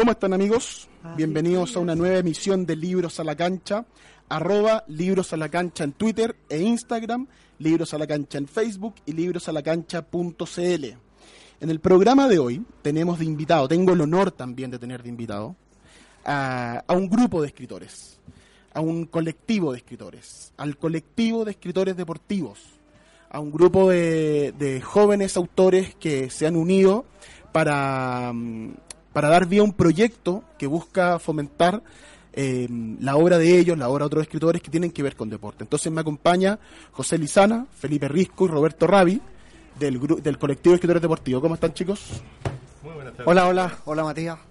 ¿Cómo están amigos? Bienvenidos a una nueva emisión de Libros a la Cancha, arroba Libros a la Cancha en Twitter e Instagram, Libros a la Cancha en Facebook y librosalacancha.cl. En el programa de hoy tenemos de invitado, tengo el honor también de tener de invitado, a, a un grupo de escritores, a un colectivo de escritores, al colectivo de escritores deportivos, a un grupo de, de jóvenes autores que se han unido para, mm, para dar vía a un proyecto que busca fomentar eh, la obra de ellos, la obra de otros escritores que tienen que ver con deporte. Entonces me acompaña José Lizana, Felipe Risco y Roberto Ravi del, gru- del colectivo de escritores deportivos. ¿Cómo están chicos? Hola, hola, hola Matías.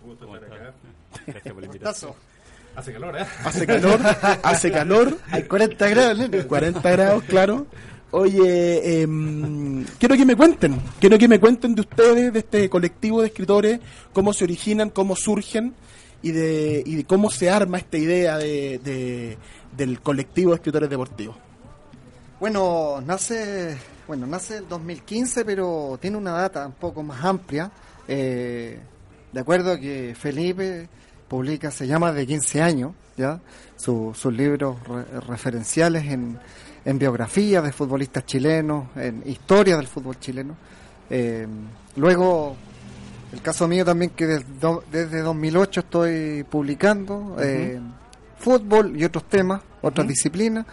Hace calor, ¿eh? Hace calor, hace calor, Hay 40 grados, nene. 40 grados, claro. Oye, em, quiero que me cuenten, quiero que me cuenten de ustedes, de este colectivo de escritores, cómo se originan, cómo surgen y de, y de cómo se arma esta idea de, de- del colectivo de escritores deportivos. Bueno, nace, bueno, nace el 2015, pero tiene una data un poco más amplia. Eh, de acuerdo que Felipe publica, se llama de 15 años, ya, Su- sus libros re- referenciales en, en biografías de futbolistas chilenos, en historia del fútbol chileno. Eh, luego, el caso mío también que desde, do- desde 2008 estoy publicando eh, fútbol y otros temas, otras disciplinas.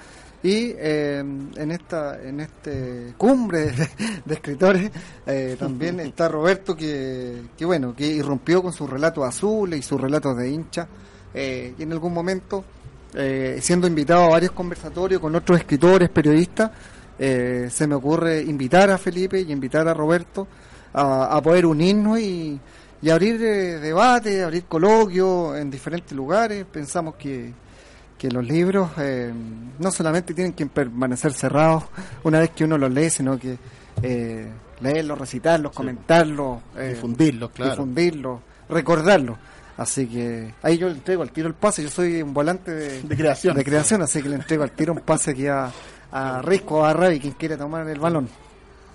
Y eh, en esta en este cumbre de, de escritores eh, también está Roberto que, que bueno que irrumpió con sus relatos azules y sus relatos de hincha eh, y en algún momento eh, siendo invitado a varios conversatorios con otros escritores periodistas eh, se me ocurre invitar a Felipe y invitar a Roberto a, a poder unirnos y, y abrir eh, debate, abrir coloquios en diferentes lugares. Pensamos que, que los libros eh, no solamente tienen que permanecer cerrados una vez que uno los lee, sino que eh, leerlos, recitarlos, comentarlos, eh, Difundirlos, claro. difundirlos, recordarlos. Así que ahí yo le entrego al tiro el pase. Yo soy un volante de, De creación. de creación, así que le entrego al tiro un pase aquí a, a Risco, a Ravi, quien quiere tomar el balón.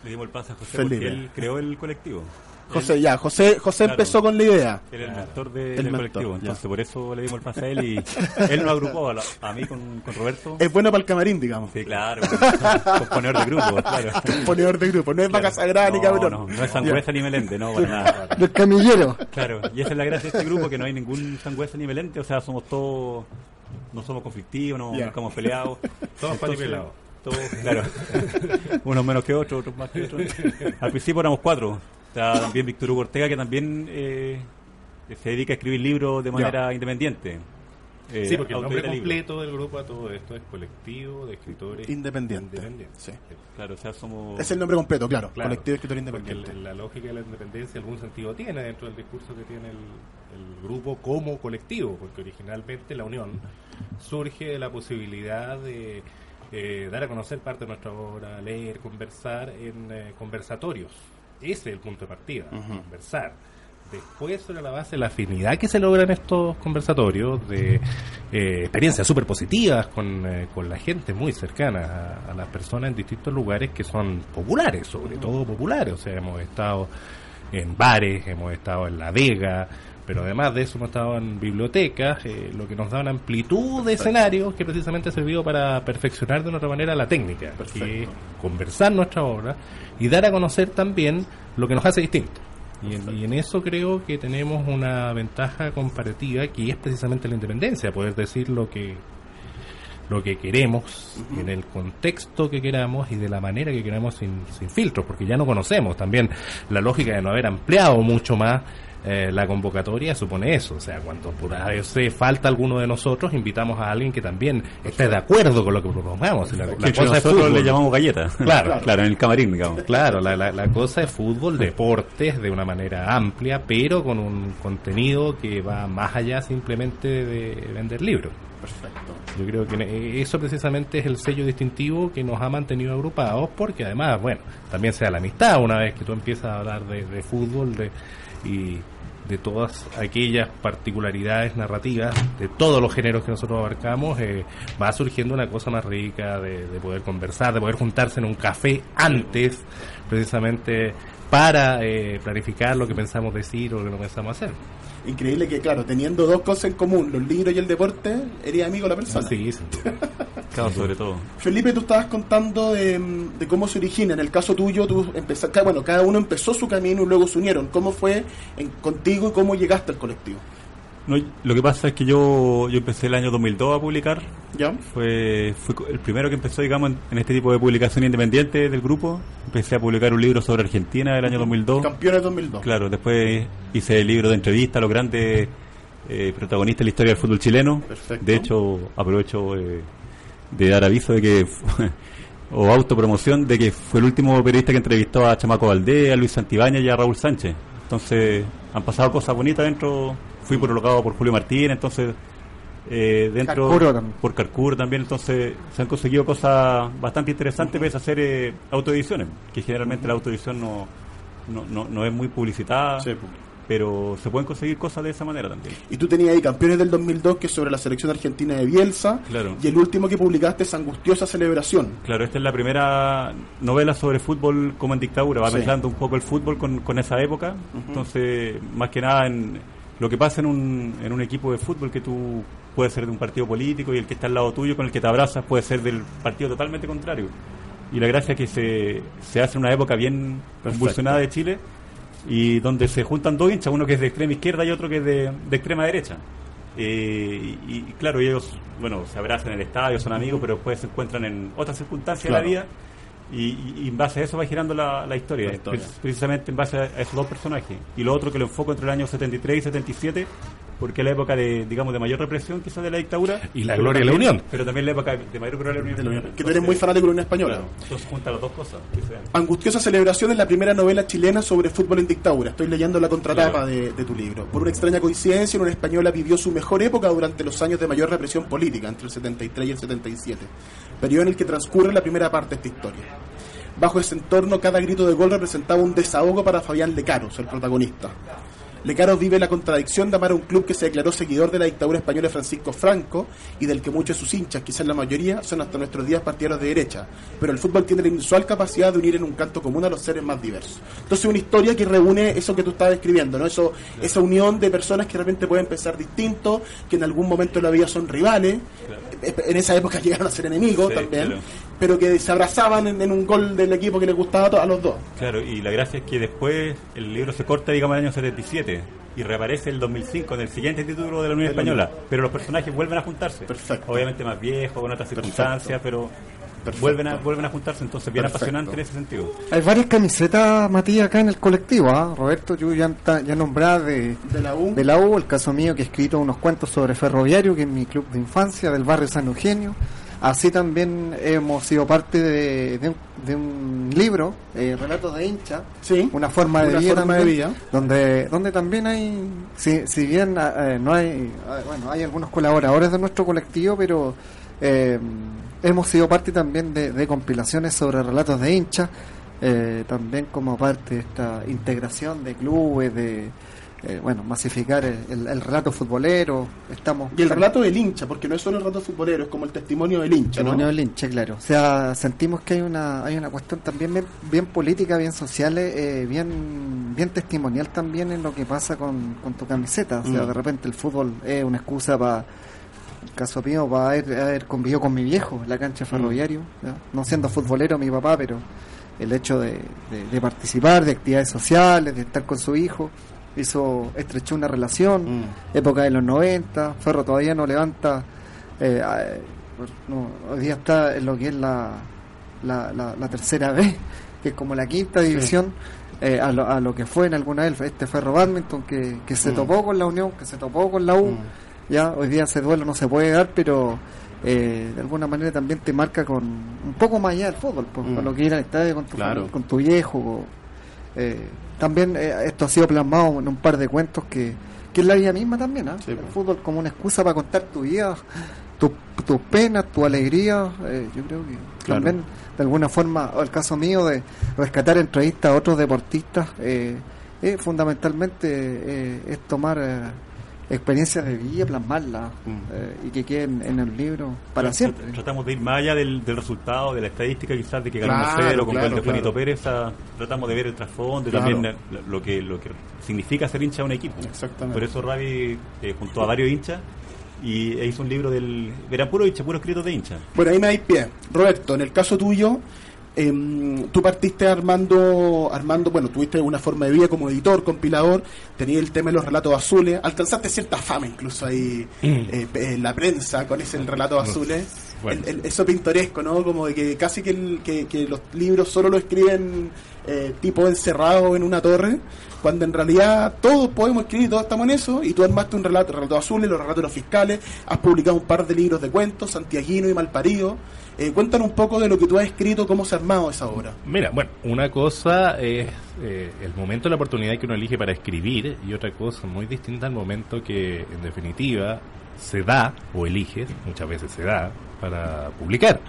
Le dimos el pase a José Felipe. porque él creó el colectivo. José, ya, José, José Claro. empezó con la idea. Él es el mentor de- El del mentor, colectivo. ya. Entonces, por eso le dimos el pase a él y él nos agrupó a, la- a mí con, con Roberto. Es bueno para el camarín, digamos. Sí, claro. Componedor de grupo, claro. Ponedor de grupo, no es vaca sagrada ni no, cabrón. No, no es sangüesa ni melente, no, para nada. Del camillero. Claro, y esa es la gracia de este grupo, que no hay ningún sangüesa ni melente, o sea, somos todos, no somos conflictivos, no Ya. nunca hemos peleado. Todos. Todos, claro. Unos menos que otros, otros más que otros. Al principio éramos cuatro. Está también Víctor Hugo Ortega, que también eh, se dedica a escribir libros de manera independiente. Eh, Sí, porque el nombre completo del grupo a todo esto es Colectivo de Escritores Independiente. Independientes. Sí. Claro, o sea, somos... Es el nombre completo, claro. Claro, Colectivo de escritores independientes. la lógica de la independencia algún sentido tiene dentro del discurso que tiene el, el grupo como colectivo, porque originalmente la unión surge de la posibilidad de eh, dar a conocer parte de nuestra obra, leer, conversar en eh, conversatorios. Ese es el punto de partida, conversar. Después, sobre la base de la afinidad que se logra en estos conversatorios, de eh, experiencias súper positivas con, eh, con la gente muy cercana a, a las personas en distintos lugares que son populares, sobre todo populares. O sea, hemos estado en bares, hemos estado en La Vega, pero además de eso hemos estado en bibliotecas, eh, lo que nos da una amplitud de escenarios que precisamente ha servido para perfeccionar de una otra manera la técnica, que es conversar nuestra obra y dar a conocer también lo que nos hace distinto. Y en, y en eso creo que tenemos una ventaja comparativa que es precisamente la independencia, poder decir lo que lo que queremos, en el contexto que queramos y de la manera que queramos sin, sin filtros, porque ya no conocemos también la lógica de no haber ampliado mucho más eh, la convocatoria supone eso, o sea, cuando por hace falta alguno de nosotros, invitamos a alguien que también esté de acuerdo con lo que propongamos. Y La, la Que cosa es nosotros fútbol. le llamamos galleta. Claro. claro, en el camarín, digamos. Claro, la, la, la cosa es fútbol, deportes de una manera amplia, pero con un contenido que va más allá simplemente de vender libros. Perfecto. Yo creo que eh, eso precisamente es el sello distintivo que nos ha mantenido agrupados, porque además, bueno, también se da la amistad una vez que tú empiezas a hablar de, de fútbol de, y de todas aquellas particularidades narrativas de todos los géneros que nosotros abarcamos, eh, va surgiendo una cosa más rica de, de poder conversar, de poder juntarse en un café antes, precisamente para eh, planificar lo que pensamos decir o lo que no pensamos hacer. Increíble que, claro, teniendo dos cosas en común, los libros y el deporte, eres amigo de la persona. Sí, sí. Claro, sobre todo. Felipe, tú estabas contando de, de cómo se origina. En el caso tuyo, tú empezaste, bueno, cada uno empezó su camino y luego se unieron. ¿Cómo fue en- contigo y cómo llegaste al colectivo? No, lo que pasa es que yo, yo empecé el año 2002 a publicar. ¿Ya? Fue, el primero que empezó, digamos, en, en este tipo de publicación independiente del grupo. Empecé a publicar un libro sobre Argentina del año 2002. Campeones 2002. Claro, después hice el libro de entrevistas a los grandes eh, protagonistas de la historia del fútbol chileno. Perfecto. De hecho, aprovecho eh, de dar aviso de que, o autopromoción, de que fue el último periodista que entrevistó a Chamaco Valdés, a Luis Santibáñez y a Raúl Sánchez. Entonces, han pasado cosas bonitas dentro. Fui prologado por Julio Martín, entonces, eh, dentro. Carcuro también. Por Carcur también, entonces, se han conseguido cosas bastante interesantes pese a hacer eh, autoediciones, que generalmente la autoedición no, no, no, no es muy publicitada Sí, pues. pero se pueden conseguir cosas de esa manera también. Y tú tenías ahí Campeones del 2002, que es sobre la selección argentina de Bielsa. Claro. Y el último que publicaste es Angustiosa Celebración. Claro, esta es la primera novela sobre fútbol como en dictadura, va Sí. mezclando un poco el fútbol con, con esa época, entonces más que nada en lo que pasa en un, en un equipo de fútbol que tú puedes ser de un partido político y el que está al lado tuyo con el que te abrazas puede ser del partido totalmente contrario. Y la gracia es que se, se hace en una época bien convulsionada de Chile y donde se juntan dos hinchas, uno que es de extrema izquierda y otro que es de, de extrema derecha. Eh, y, y claro, ellos, bueno, se abrazan en el estadio, son amigos, pero después se encuentran en otras circunstancias Claro. de la vida y, y- en base a eso va girando la, la historia, La historia. Pre- precisamente en base a, a esos dos personajes. Y lo otro que lo enfoco entre el año 73 y 77, porque es la época de, digamos, de mayor represión quizás de la dictadura. Y la gloria de la Unión. Pero también la época de mayor gloria de la Unión. Que tú eres muy fanático de la Unión Española. Claro, entonces junta las dos cosas. Angustiosa Celebración es la primera novela chilena sobre fútbol en dictadura. Estoy leyendo la contratapa Claro. de, de tu libro. Por una extraña coincidencia, una española vivió su mejor época durante los años de mayor represión política, entre el 73 y el 77, periodo en el que transcurre la primera parte de esta historia. Bajo ese entorno, cada grito de gol representaba un desahogo para Fabián Lecaros, el protagonista. Lecaros vive la contradicción de amar a un club que se declaró seguidor de la dictadura española de Francisco Franco y del que muchos de sus hinchas, quizás la mayoría, son hasta nuestros días partidarios de derecha. Pero el fútbol tiene la inusual capacidad de unir en un canto común a los seres más diversos. Entonces, una historia que reúne eso que tú estabas describiendo, ¿no? Eso, esa unión de personas que de repente pueden pensar distinto, que en algún momento de la vida son rivales, en esa época llegaron a ser enemigos Sí, también, claro. pero que se abrazaban en, en un gol del equipo que les gustaba a los dos. Claro, y la gracia es que después el libro se corta, digamos, en el año 77 y reaparece el 2005 en el siguiente título de la Unión Española, pero los personajes vuelven a juntarse. Perfecto. Obviamente más viejos, con otras circunstancias, pero Perfecto. vuelven a vuelven a juntarse, entonces bien Perfecto. apasionante en ese sentido. Hay varias camisetas, Matías, acá en el colectivo. ¿ah? Roberto, yo ya, ya nombraba de, De la U. de la U, el caso mío que he escrito unos cuentos sobre Ferroviario, que es mi club de infancia del barrio San Eugenio. Así también hemos sido parte de, de un, de un libro, eh, Relatos de hincha, Sí. una forma de Una vida forma de vida. donde donde también hay si, si bien eh, no hay eh, bueno hay algunos colaboradores de nuestro colectivo pero eh, hemos sido parte también de, de compilaciones sobre relatos de hinchas eh, también como parte de esta integración de clubes de eh, bueno masificar el, el- el relato futbolero estamos Y el relato del hincha, porque no es solo el relato futbolero, es como el testimonio del hincha, ¿no? Testimonio del hincha, claro. O sea, sentimos que hay una hay una cuestión también bien, bien política, bien social, eh, bien bien testimonial también en lo que pasa con, con tu camiseta. O sea, Mm. de repente el fútbol es una excusa para, el caso mío, para haber, haber convivido con mi viejo en la cancha de ferroviario. ¿ya? No siendo futbolero mi papá, pero el hecho de, de- de participar de actividades sociales, de estar con su hijo, hizo estrechó una relación, Mm. época de los 90, Ferro todavía no levanta, eh, no, hoy día está en lo que es la, la, la- la tercera B, que es como la quinta división, eh, a, lo, a lo que fue en alguna vez este Ferro Badminton, que, que se Mm. topó con la Unión, que se topó con la U, Mm. Ya hoy día ese duelo no se puede dar, pero eh, de alguna manera también te marca con un poco más allá del fútbol, pues, Mm. con lo que ir al estadio con tu, Claro. con tu viejo. eh, también eh, esto ha sido plasmado en un par de cuentos que, que es la vida misma también, ¿ah? Sí, el pues. fútbol como una excusa para contar tu vida, tu- tus penas, tu alegría, eh, yo creo que Claro. también de alguna forma, o el caso mío de rescatar entrevistas a otros deportistas, eh, fundamentalmente eh, es tomar experiencias de vida, plasmarlas Mm. eh, y que queden en el libro para siempre. Tratamos de ir más allá del, del resultado, de la estadística quizás de que ganó Claro, 1-0 con claro, gol de Juanito claro. Pérez. a- tratamos de ver el trasfondo y también eh, lo que, lo que significa ser hincha de un equipo. Exactamente. Por eso Ravi eh, juntó a varios hinchas y e hizo un libro del... Eran puro hincha, puro escrito de hincha. Bueno, ahí me dais pie. Roberto, en el caso tuyo, em, tú partiste armando, armando, bueno, tuviste una forma de vida como editor, compilador, tenías el tema de los relatos azules, alcanzaste cierta fama incluso ahí eh, pe- en la prensa con ese relato azules. Bueno. El- el- eso pintoresco, ¿no? Como de que casi que, el- que, que los libros solo lo escriben eh, tipo encerrado en una torre, cuando en realidad todos podemos escribir, todos estamos en eso, y tú armaste un relato, relatos azules, los relatos de los fiscales, has publicado un par de libros de cuentos, Santiaguino y Malparido. Eh, cuéntanos un poco de lo que tú has escrito, cómo se ha armado esa obra. Mira, bueno, una cosa es eh, el momento, la oportunidad que uno elige para escribir y otra cosa muy distinta al momento que en definitiva se da o eliges, muchas veces se da, para publicar.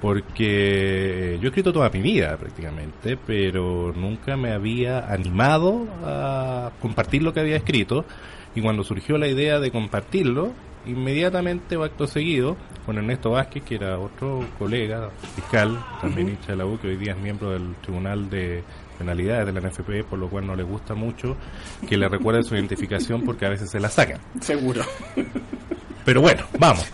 Porque yo he escrito toda mi vida prácticamente, pero nunca me había animado a compartir lo que había escrito y cuando surgió la idea de compartirlo, inmediatamente o acto seguido, con Ernesto Vázquez, que era otro colega fiscal, también hincha de la U, que hoy día es miembro del Tribunal de Penalidades de la NFP, por lo cual no le gusta mucho que le recuerde su identificación porque a veces se la sacan. Seguro. Pero bueno, vamos.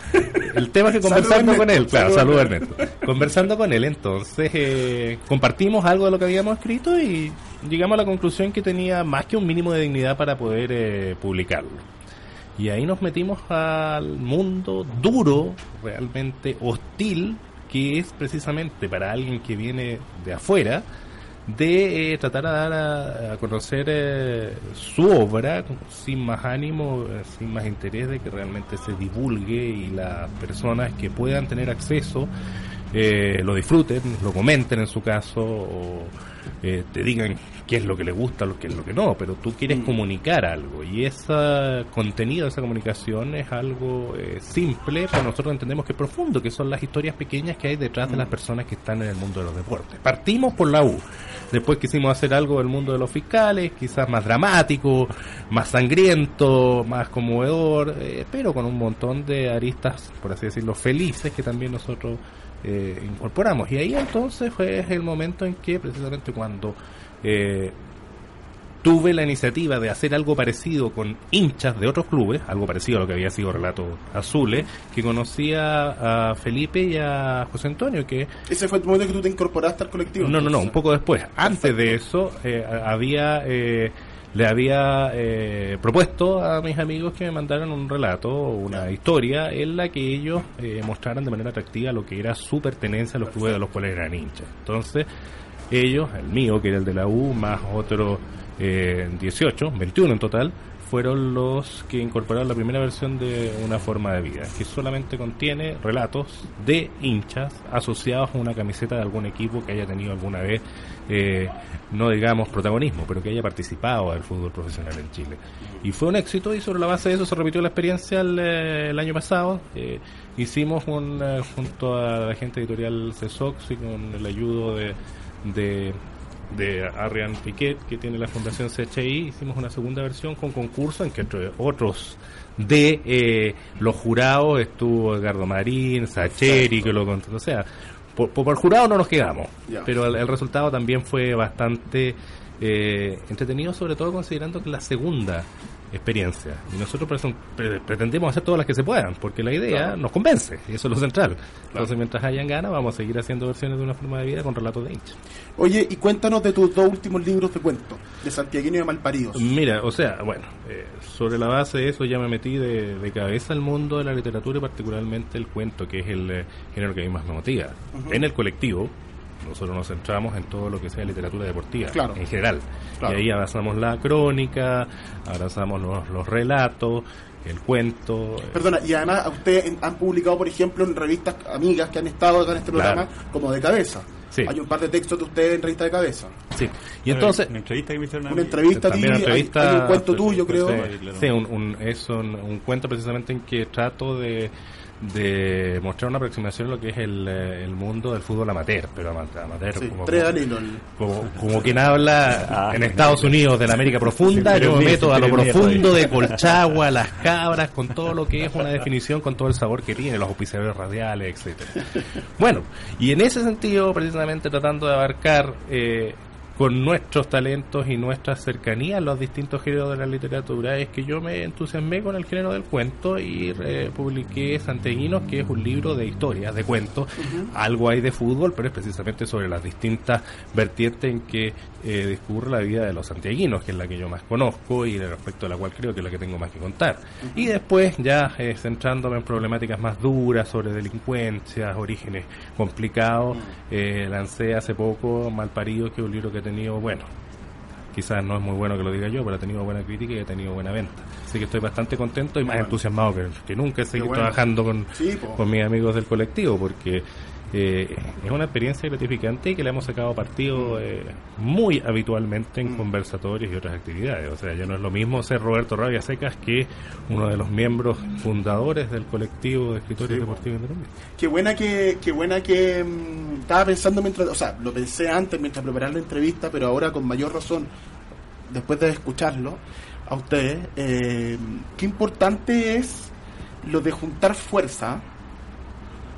El tema es que conversando con él, claro, salud, salud Ernesto. Conversando con él, entonces, eh, compartimos algo de lo que habíamos escrito y llegamos a la conclusión que tenía más que un mínimo de dignidad para poder eh, publicarlo. Y ahí nos metimos al mundo duro, realmente hostil, que es precisamente para alguien que viene de afuera, de eh, tratar de dar a, a conocer eh, su obra sin más ánimo, eh, sin más interés de que realmente se divulgue y las personas que puedan tener acceso eh, lo disfruten, lo comenten en su caso o eh, te digan qué es lo que le gusta, lo que es lo que no, pero tú quieres comunicar algo y ese contenido, esa comunicación es algo eh, simple, pero nosotros entendemos que es profundo, que son las historias pequeñas que hay detrás de las personas que están en el mundo de los deportes. Partimos por la U, después quisimos hacer algo del mundo de los fiscales, quizás más dramático, más sangriento, más conmovedor, eh, pero con un montón de aristas, por así decirlo, felices que también nosotros eh, incorporamos. Y ahí entonces fue el momento en que precisamente cuando eh, tuve la iniciativa de hacer algo parecido con hinchas de otros clubes, algo parecido a lo que había sido Relatos Azules, que conocía a Felipe y a José Antonio, que Ese fue el momento que tú te incorporaste al colectivo. no, no, no, un poco después. Antes de eso, eh, había eh, le había eh, propuesto a mis amigos que me mandaran un relato una historia en la que ellos eh, mostraran de manera atractiva lo que era su pertenencia a los clubes de los cuales eran hinchas. Entonces, ellos, el mío, que era el de la U, más otro eh, 18, 21 en total, fueron los que incorporaron la primera versión de Una forma de vida, que solamente contiene relatos de hinchas asociados a una camiseta de algún equipo que haya tenido alguna vez, eh, no digamos protagonismo, pero que haya participado del fútbol profesional en Chile. Y fue un éxito y sobre la base de eso se repitió la experiencia el, eh, año pasado. Eh, hicimos un, junto a la gente editorial CESOX y con el ayudo de, de de Arian Piquet, que tiene la Fundación CHI, hicimos una segunda versión con concurso en que entre otros de eh, los jurados estuvo Edgardo Marín, Sacheri, que lo contó, o sea, por, por, jurado no nos quedamos, pero el, el resultado también fue bastante eh, entretenido, sobre todo considerando que la segunda experiencias. Y nosotros pretendemos hacer todas las que se puedan, porque la idea nos convence, y eso es lo central. Entonces, mientras hayan ganas, vamos a seguir haciendo versiones de una forma de vida con relatos de hinchas. Oye, y cuéntanos de tus dos últimos libros de cuentos, de Santiaguino y de Malparidos. Mira, o sea, bueno, eh, sobre la base de eso ya me metí de, de cabeza al mundo de la literatura y particularmente el cuento, que es el eh, género que a mí más me motiva. En el colectivo, nosotros nos centramos en todo lo que sea literatura deportiva, Claro. en general. Claro. Y ahí avanzamos la crónica, avanzamos los, los relatos, el cuento. Perdona, y además a ustedes han publicado, por ejemplo, en revistas amigas que han estado acá en este Claro. programa, como de cabeza. Sí. Hay un par de textos de ustedes en revista de cabeza. sí. Y entonces... Una entrevista que me hicieron a Una entrevista hay- entrevista- hay, un cuento tuyo, creo. sí. claro. Sí, un, un- es un, un cuento precisamente en que trato de, de mostrar una aproximación a lo que es el, eh, el mundo del fútbol amateur, pero ama- amateur Sí, como, como, quien habla Ah. en Estados Unidos de la América profunda, Sí, yo me meto a lo profundo de Colchagua, las cabras, con todo lo que es una definición, con todo el sabor que tiene, los auspiciadores radiales, etcétera. Bueno, y en ese sentido, precisamente tratando de abarcar eh, con nuestros talentos y nuestra cercanía a los distintos géneros de la literatura, es que yo me entusiasmé con el género del cuento y eh, publiqué Santeguinos, que es un libro de historias, de cuentos. Algo hay de fútbol, pero es precisamente sobre las distintas vertientes en que eh, discurre la vida de los santiaguinos, que es la que yo más conozco y respecto a la cual creo que es la que tengo más que contar. Y después, ya eh, centrándome en problemáticas más duras sobre delincuencia, orígenes complicados, eh, lancé hace poco Malparido, que es un libro que tenido, bueno, quizás no es muy bueno que lo diga yo, pero ha tenido buena crítica y ha tenido buena venta. Así que estoy bastante contento y más bueno. entusiasmado que, que nunca seguir bueno. trabajando con, Sí, con mis amigos del colectivo, porque eh, es una experiencia gratificante y que le hemos sacado partido eh, muy habitualmente Mm. en conversatorios y otras actividades. O sea, ya no es lo mismo ser Roberto Rabia Secas que uno de los miembros fundadores del colectivo de escritores deportivos independientes. Qué buena que, qué buena que mm, estaba pensando mientras, o sea, lo pensé antes mientras preparaba la entrevista, pero ahora con mayor razón, después de escucharlo a ustedes, eh, qué importante es lo de juntar fuerza.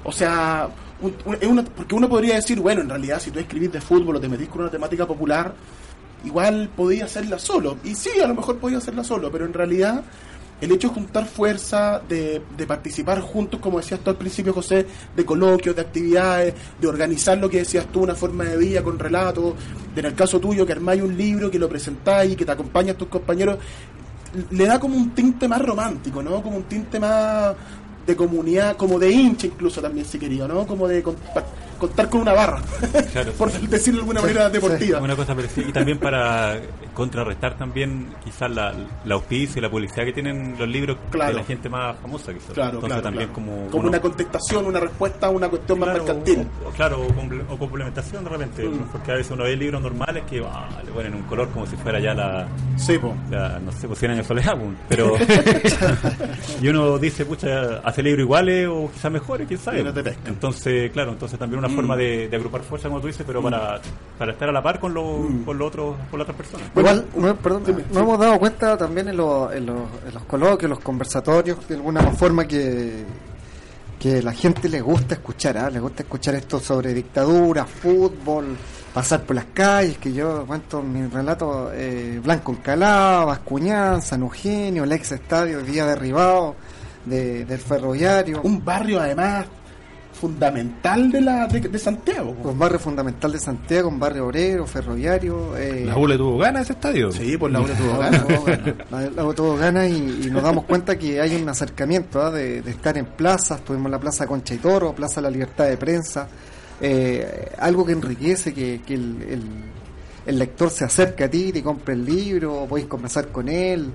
O sea, un- una- porque uno podría decir, bueno, en realidad si tú escribís de fútbol o te metís con una temática popular, igual podía hacerla solo. Y sí, a lo mejor podía hacerla solo, pero en realidad el hecho de juntar fuerza, de, participar juntos, como decías tú al principio, José, de coloquios, de actividades, de organizar lo que decías tú, una forma de vida con relatos, en el caso tuyo, que armáis un libro, que lo presentáis, que te acompañan tus compañeros, le da como un tinte más romántico, ¿no? Como un tinte más de comunidad, como de hincha incluso también, si quería, ¿no? Como de contar con una barra, Claro. por decirlo de alguna manera deportiva. Una cosa parecida. Y también para contrarrestar también quizás la, la auspicia y la publicidad que tienen los libros Claro. de la gente más famosa quizás. Claro, Entonces claro, también claro. como... como uno- una contestación, una respuesta a una cuestión más mercantil. o- o- claro, o, comple- o complementación de repente, Mm. porque a veces uno ve libros normales que ah, le ponen un color como si fuera ya la, Sí, po. la, no sé, pues 100 años de soledad, pero y uno dice, pucha, hace libros iguales o quizás mejores, quién sabe. No. Entonces, claro, entonces también una forma de, de agrupar fuerza, como tú dices, pero para, para estar a la par con, lo, con, lo otro, con las otras personas. Igual, no, perdón, dime, nos sí. hemos dado cuenta también en, lo- en los, en los coloquios, los conversatorios, de alguna forma que, que la gente le gusta escuchar, ¿ah? le gusta escuchar esto sobre dictadura, fútbol, pasar por las calles, que yo cuento en mi relato eh, Blanco Encalado, Bascuñán, San Eugenio, el ex estadio, día derribado de, del ferroviario. Un barrio además fundamental de la de, de Santiago. po. Un barrio fundamental de Santiago, un barrio obrero, ferroviario. eh, La U le tuvo ganas ese estadio. Sí, pues la La ganas. tuvo ganas. La- la tuvo ganas y, y nos damos cuenta que hay un acercamiento ¿ah? de, de estar en plazas. Tuvimos la Plaza Concha y Toro, Plaza La Libertad de Prensa. eh, algo que enriquece, que, que el, el- el lector se acerca a ti, te compra el libro, podéis conversar con él.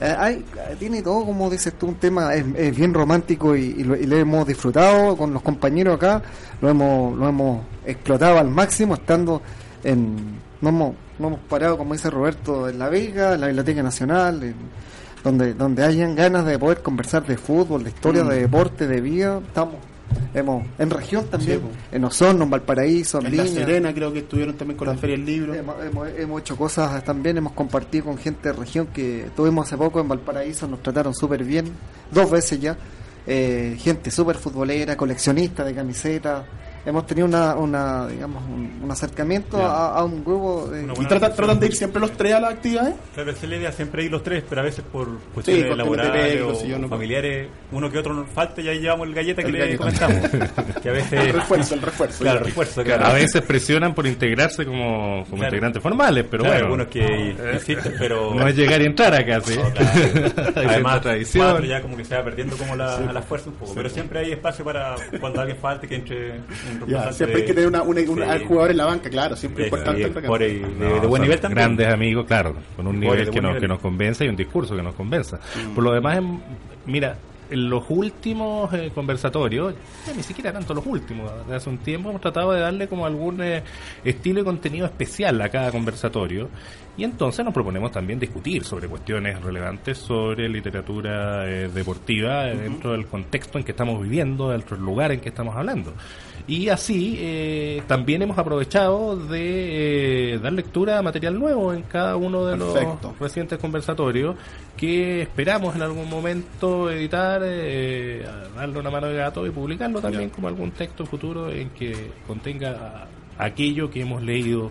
Eh, hay, tiene todo, como dices tú, un tema es, es bien romántico y, y lo, y lo hemos disfrutado con los compañeros acá, lo hemos, lo hemos explotado al máximo, estando en... No hemos, no hemos parado, como dice Roberto, en La Vega, en la Biblioteca Nacional, en- donde, donde hayan ganas de poder conversar de fútbol, de historia, de deporte, de vida, estamos. Hemos, en región también, Sí, en Osorno, en Valparaíso, en, En La. Serena creo que estuvieron también con la Feria del Libro. Hemos, hemos- hemos hecho cosas también, hemos compartido con gente de región que tuvimos hace poco en Valparaíso, nos trataron súper bien, dos veces ya. Eh, gente súper futbolera, coleccionista de camisetas, hemos tenido una, una digamos, un, un acercamiento a, a un grupo de... ¿Y tratan, de ir siempre los tres a las actividades? Claro, esa es la idea, siempre ir los tres, pero a veces por cuestiones de laborales o, si yo no- familiares, uno que otro nos falta y ahí llevamos el galleta que El le galleta. comentamos. que a veces... El refuerzo, el refuerzo. Claro, ya. refuerzo, Claro, a veces presionan por integrarse como, como Claro. integrantes formales, pero Claro, bueno. algunos que insisten, pero... No es llegar y entrar acá, sí. No, claro. Además, tradición. ya como que se va perdiendo como la, a la fuerza un poco. Pero siempre hay espacio para cuando alguien falte que entre un Ya, siempre hay que tener una, una, una- Sí. al jugador en la banca, claro, siempre es importante. y el jugadores de, de No, buen nivel también. Grandes amigos, claro, con un nivel que nos, que nos convenza y un discurso que nos convenza. Mm. Por lo demás, em, mira, en los últimos eh, conversatorios, ya ni siquiera tanto los últimos, de hace un tiempo hemos tratado de darle como algún eh, estilo y contenido especial a cada conversatorio y entonces nos proponemos también discutir sobre cuestiones relevantes sobre literatura eh, deportiva eh, dentro del contexto en que estamos viviendo, dentro del lugar en que estamos hablando. Y así eh, también hemos aprovechado de eh, dar lectura a material nuevo en cada uno de Perfecto. los recientes conversatorios que esperamos en algún momento editar, eh, darle una mano de gato y publicarlo también como algún texto futuro en que contenga aquello que hemos leído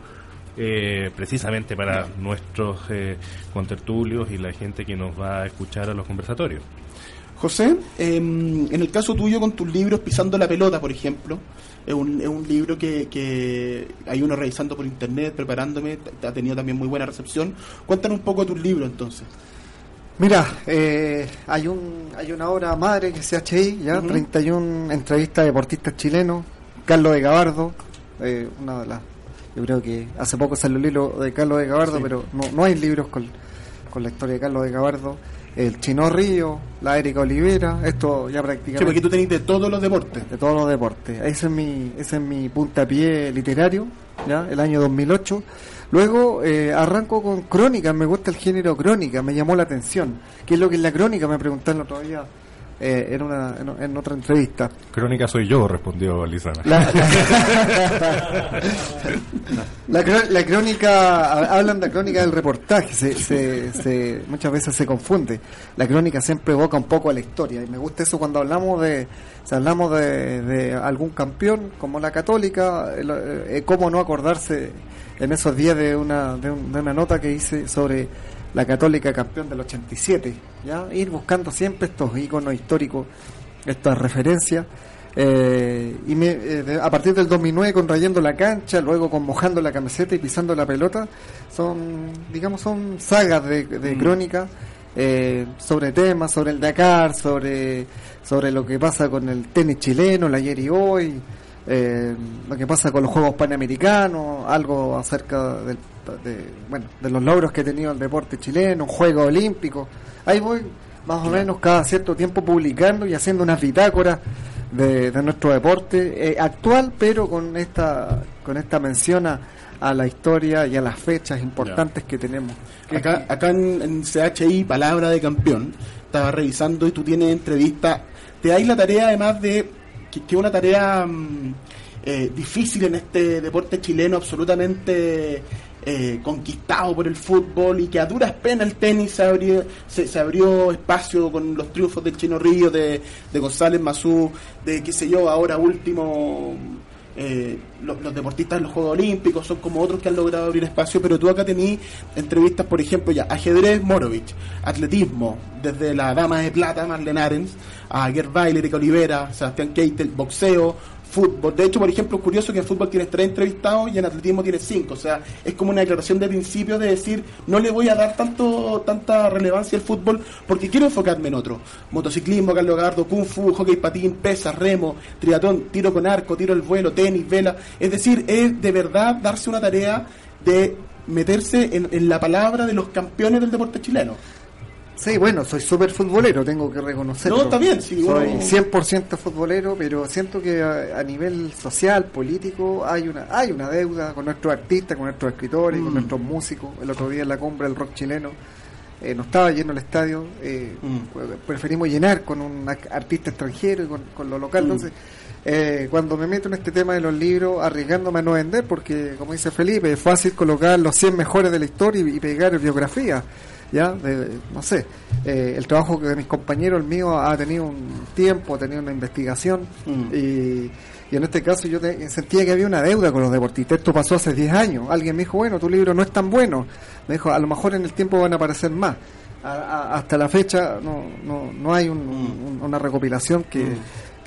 eh, precisamente para nuestros eh, contertulios y la gente que nos va a escuchar a los conversatorios. José, em, en el caso tuyo con tus libros Pisando la Pelota, por ejemplo, es un, es un libro que, que hay uno revisando por internet, preparándome, ha tenido también muy buena recepción. Cuéntanos un poco de tus libros entonces. Mira, eh, hay un hay una obra madre que es CHI, ya, Ujú. 31 entrevistas a deportistas chilenos, Carlos de Gabardo, eh, una de las, yo creo que hace poco salió el libro de Carlos de Gabardo, Sí. pero no, no hay libros con, con la historia de Carlos de Gabardo, el Chino Río, la Erika Olivera, esto ya Sí, prácticamente porque tú tenés de todos los deportes. de todos los deportes. Ese es mi, ese es mi puntapié literario, ya, el año 2008. Luego eh, arranco con crónica, me gusta el género crónica, me llamó la atención. ¿Qué es lo que es la crónica? Me preguntaron el otro día eh, en, una, en, en otra entrevista. Crónica soy yo, respondió Lizana. La, la, la crónica, ha- hablan de la crónica del reportaje, se, se, se- muchas veces se confunde. La crónica siempre evoca un poco a la historia y me gusta eso cuando hablamos de, si hablamos de, de algún campeón como la católica, el- eh, cómo no acordarse en esos días de una, de, un- de una nota que hice sobre la católica campeón del 87, ¿ya? Ir buscando siempre estos iconos históricos, estas referencias. Eh, y me, eh, de- a partir del 2009 con rayando la cancha, luego con mojando la camiseta y pisando la pelota, son, digamos, son sagas de, de crónica eh, sobre temas, sobre el Dakar, sobre, sobre lo que pasa con el tenis chileno, el ayer y hoy, eh, lo que pasa con los Juegos Panamericanos, algo acerca del, de, bueno, de los logros que ha tenido el deporte chileno, Juegos Olímpicos. Ahí voy más o menos cada cierto tiempo publicando y haciendo unas bitácoras de, de nuestro deporte eh, actual, pero con esta con esta mención a, a la historia y a las fechas importantes que tenemos. Acá, acá en, en CHI, Palabra de Campeón, estaba revisando y tú tienes entrevista. Te dais la tarea además de que que una tarea mm, eh, difícil en este deporte chileno absolutamente eh, conquistado por el fútbol y que a duras penas el tenis se abrió, se, abrió espacio con los triunfos del Chino Río, de, de González Mazú, de qué sé yo, ahora último eh, lo- los, deportistas en los Juegos Olímpicos son como otros que han logrado abrir espacio, pero tú acá tenés entrevistas, por ejemplo, ya ajedrez Morovich, atletismo, desde la dama de plata, Marlene Arens, a Gerd Weiler, Erika Olivera, Sebastián Keitel, boxeo, fútbol. De hecho, por ejemplo, es curioso que en fútbol tienes tres entrevistados y en atletismo tienes cinco. O sea, es como una declaración de principio de decir, no le voy a dar tanto tanta relevancia al fútbol porque quiero enfocarme en otro. Motociclismo, Carlos Gardo, Kung Fu, hockey patín, pesas, remo, triatlón, tiro con arco, tiro al vuelo, tenis, vela. Es decir, es de verdad darse una tarea de meterse en, en la palabra de los campeones del deporte chileno. Sí, bueno, soy súper futbolero, tengo que reconocerlo. No, bien, sí, Soy uno- 100% futbolero, pero siento que a, a nivel social, político, hay una hay una deuda con nuestros artistas, con nuestros escritores, con Mm. nuestros músicos. El otro día en la cumbre del rock chileno eh, no estaba lleno el estadio, eh, Mm. preferimos llenar con un artista extranjero y con, con lo local. Mm. Entonces, eh, cuando me meto en este tema de los libros, arriesgándome a no vender, porque como dice Felipe, es fácil colocar los 100 mejores de la historia y, y pegar biografía. Ya de, no sé eh, el trabajo que de mis compañeros el mío ha tenido un tiempo ha tenido una investigación Mm. y, Y en este caso yo te- sentía que había una deuda con los deportistas. Esto pasó hace 10 años. Alguien me dijo, bueno, tu libro no es tan bueno. Me dijo, a lo mejor en el tiempo van a aparecer más. A- a- hasta la fecha no, no, no hay un- un- una recopilación que,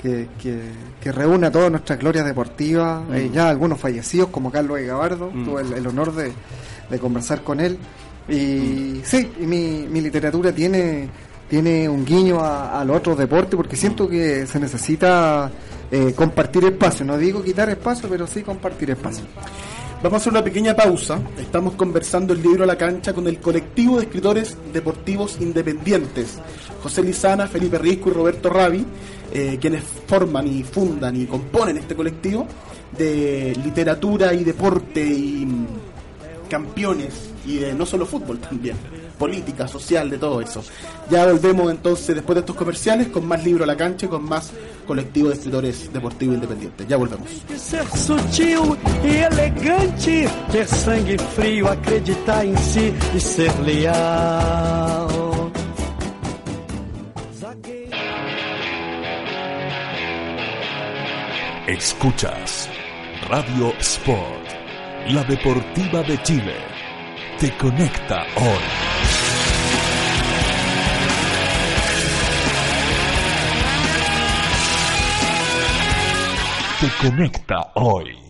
que, que, que reúna todas nuestras glorias deportivas. Eh, ya algunos fallecidos, como Carlos E. Gabardo. Tuve el, el honor de, de conversar con él. Y sí, y mi, mi literatura tiene tiene un guiño a- al otro deporte porque siento que se necesita eh, compartir espacio. No digo quitar espacio, pero sí compartir espacio. Vamos a hacer una pequeña pausa. Estamos conversando el libro a la cancha con el colectivo de escritores deportivos independientes. José Lizana, Felipe Risco y Roberto Ravi, eh, quienes forman y fundan y componen este colectivo de literatura y deporte y campeones y de no solo fútbol también, política, social, de todo eso. Ya volvemos entonces después de estos comerciales con más libro a la cancha y con más colectivo de escritores deportivos independientes. Ya volvemos. De ser sutil elegante, ter sangue frio, acreditar si ser leal. Zagueiro. Escuchas Radio Sport, la deportiva de Chile. Te conecta hoy. Te conecta hoy.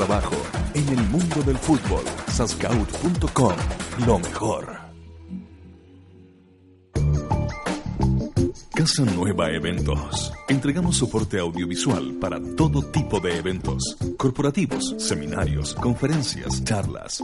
en el mundo del fútbol. Lo mejor. Casa Nueva Eventos. Entregamos soporte audiovisual para todo tipo de eventos, corporativos, seminarios, conferencias, charlas,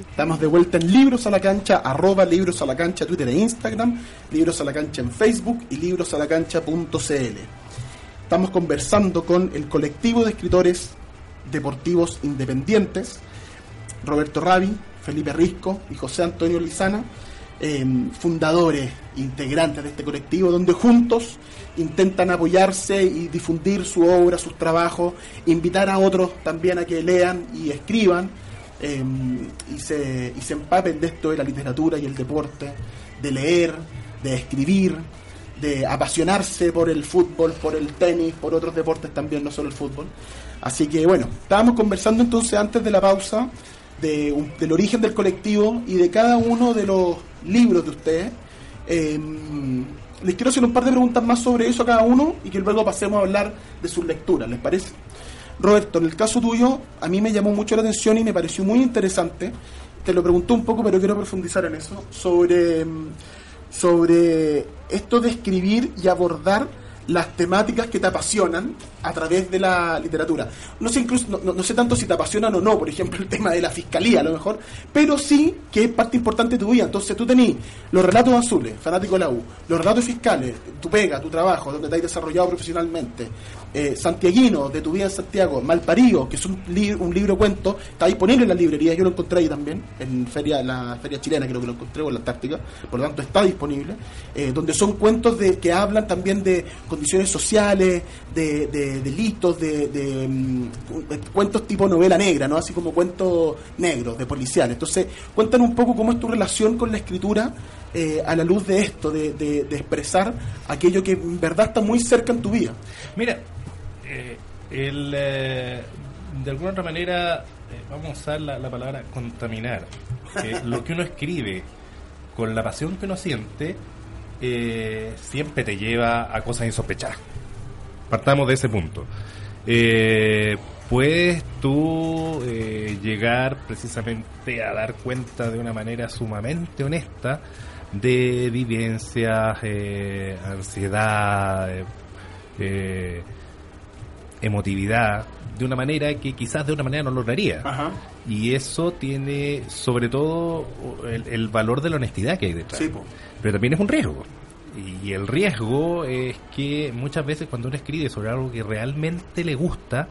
Estamos de vuelta en Libros a la Cancha, arroba Libros a la Cancha, Twitter e Instagram, Libros a la Cancha en Facebook y librosalacancha.cl. Estamos conversando con el colectivo de escritores deportivos independientes, Roberto Ravi, Felipe Risco y José Antonio Lizana, eh, fundadores, integrantes de este colectivo, donde juntos intentan apoyarse y difundir su obra, sus trabajos, invitar a otros también a que lean y escriban eh, y, se, y se empapen de esto de la literatura y el deporte, de leer, de escribir, de apasionarse por el fútbol, por el tenis, por otros deportes también, no solo el fútbol. Así que bueno, estábamos conversando entonces antes de la pausa de del origen del colectivo y de cada uno de los libros de ustedes. Eh, les quiero hacer un par de preguntas más sobre eso a cada uno y que luego pasemos a hablar de sus lecturas, ¿les parece? Roberto, en el caso tuyo, a mí me llamó mucho la atención y me pareció muy interesante. Te lo pregunté un poco, pero quiero profundizar en eso. Sobre, mm, sobre esto de escribir y abordar las temáticas que te apasionan a través de la literatura. No sé incluso, no, no- sé tanto si te apasionan o no, por ejemplo, el tema de la fiscalía a lo mejor, pero sí que es parte importante de tu vida. Entonces tú tenés los relatos azules, fanático de la U, los relatos fiscales, tu pega, tu trabajo, donde te has desarrollado profesionalmente, eh, Santiaguino, de tu vida en Santiago, Malparío, que es un, li- un libro cuento, está disponible en las librerías, yo lo encontré ahí también, en feria, la feria chilena creo que lo encontré, o en la Antártica, por lo tanto está disponible, eh, donde son cuentos de, que hablan también de condiciones sociales, de, de delitos, de, de, mm, cuentos tipo novela negra, ¿no? Así como cuentos negros, de policiales. Entonces, cuéntanos un poco cómo es tu relación con la escritura eh, a la luz de esto, de, de- de expresar aquello que en verdad está muy cerca en tu vida. Mira, eh, el, eh, de alguna otra manera, eh, vamos a usar la, la palabra contaminar. Lo que uno escribe con la pasión que uno siente, eh, siempre te lleva a cosas insospechadas. Partamos de ese punto. Eh, puedes tú eh, llegar precisamente a dar cuenta de una manera sumamente honesta de vivencias, eh, ansiedad, eh, emotividad, de una manera que quizás de otra manera no lograría. Ajá. Y eso tiene sobre todo el, el valor de la honestidad que hay detrás. Sí, po. Pero también es un riesgo. Y el riesgo es que muchas veces cuando uno escribe sobre algo que realmente le gusta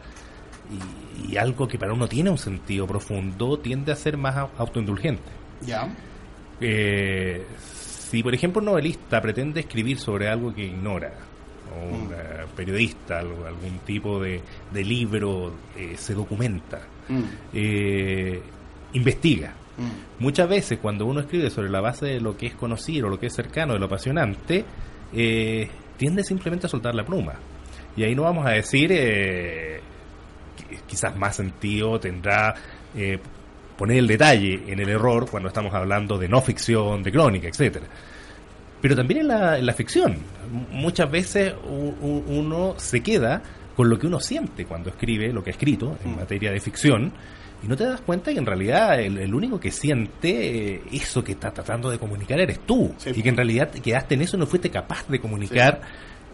y, y algo que para uno tiene un sentido profundo, tiende a ser más au- autoindulgente. Ya. Eh, si, por ejemplo, un novelista pretende escribir sobre algo que ignora, o un eh, periodista, algún tipo de, de libro, eh, se documenta, Mm, eh, investiga. Mm. Muchas veces cuando uno escribe sobre la base de lo que es conocido, lo que es cercano, de lo apasionante, eh, tiende simplemente a soltar la pluma. Y ahí no vamos a decir, eh, quizás más sentido tendrá eh, poner el detalle en el error cuando estamos hablando de no ficción, de crónica, etcétera. Pero también en la, en la ficción. Muchas veces u- u- uno se queda con lo que uno siente cuando escribe lo que ha escrito en materia de ficción y no te das cuenta que en realidad el, el único que siente eh, eso que está tratando de comunicar eres tú Sí. y que en realidad te quedaste en eso y no fuiste capaz de comunicar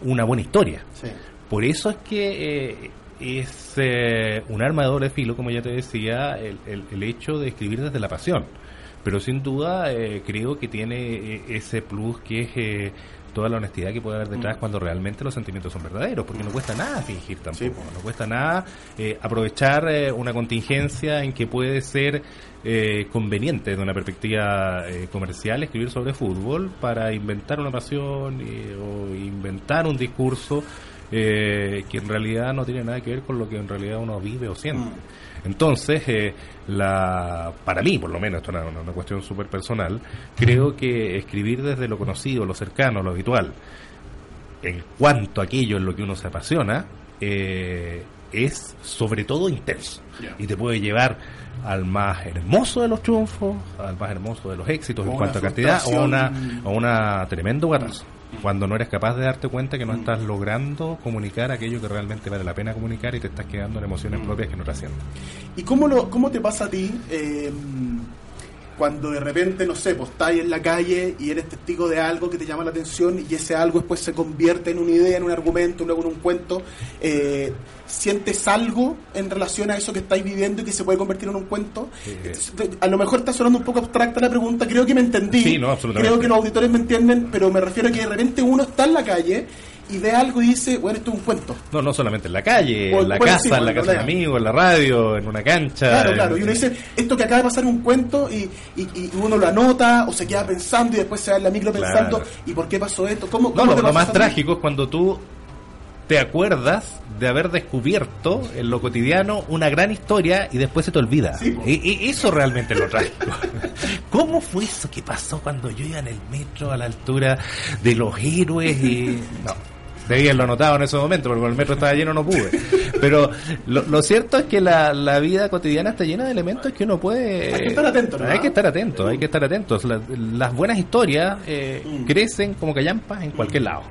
una buena historia. Sí. Por eso es que eh, es eh, un arma de doble filo, como ya te decía, el, el- el hecho de escribir desde la pasión. Pero sin duda eh, creo que tiene eh, ese plus que es eh, toda la honestidad que puede haber detrás cuando realmente los sentimientos son verdaderos, porque no cuesta nada fingir tampoco, no cuesta nada eh, aprovechar eh, una contingencia en que puede ser eh, conveniente de una perspectiva eh, comercial escribir sobre fútbol para inventar una pasión o inventar un discurso eh, que en realidad no tiene nada que ver con lo que en realidad uno vive o siente. Entonces, eh, la, para mí, por lo menos, esto es una, una cuestión súper personal, creo que escribir desde lo conocido, lo cercano, lo habitual, en cuanto a aquello en lo que uno se apasiona, eh, es sobre todo intenso. Y te puede llevar al más hermoso de los triunfos, al más hermoso de los éxitos O en cuanto a cantidad, o una, o una tremendo guatazo. Cuando no eres capaz de darte cuenta que no estás logrando comunicar aquello que realmente vale la pena comunicar y te estás quedando en emociones propias que no trascienden. ¿Y cómo, lo, cómo te pasa a ti eh, cuando de repente, no sé, pues estás en la calle y eres testigo de algo que te llama la atención y ese algo después se convierte en una idea, en un argumento, luego en un cuento. Eh, ¿Sientes algo en relación a eso que estáis viviendo y que se puede convertir en un cuento? A lo mejor está sonando un poco abstracta la pregunta, creo que me entendí. Sí, no, absolutamente. Creo que los auditores me entienden, pero me refiero a que de repente uno está en la calle y ve algo y dice, bueno, esto es un cuento. No, no solamente en la calle, O- en la bueno, casa, sí, en la casa de un amigo, en la radio, en una cancha. Claro, en- claro. Y uno dice, esto que acaba de pasar es un cuento y, y, y uno lo anota o se queda pensando y después se va en la micro Claro. pensando, ¿y por qué pasó esto? ¿Cómo, No, cómo lo, más trágico es cuando tú te acuerdas de haber descubierto en lo cotidiano una gran historia y después se te olvida. Sí, eso realmente es lo trágico. ¿Cómo fue eso que pasó cuando yo iba en el metro a la altura de los héroes y... No. Debí haberlo anotado en ese momento, porque el metro estaba lleno no pude. Pero lo, lo cierto es que la, la vida cotidiana está llena de elementos que uno puede... Hay que estar atento, ¿no? Hay que estar atento, hay que estar atentos. La- las buenas historias eh, crecen como callampas en cualquier lado.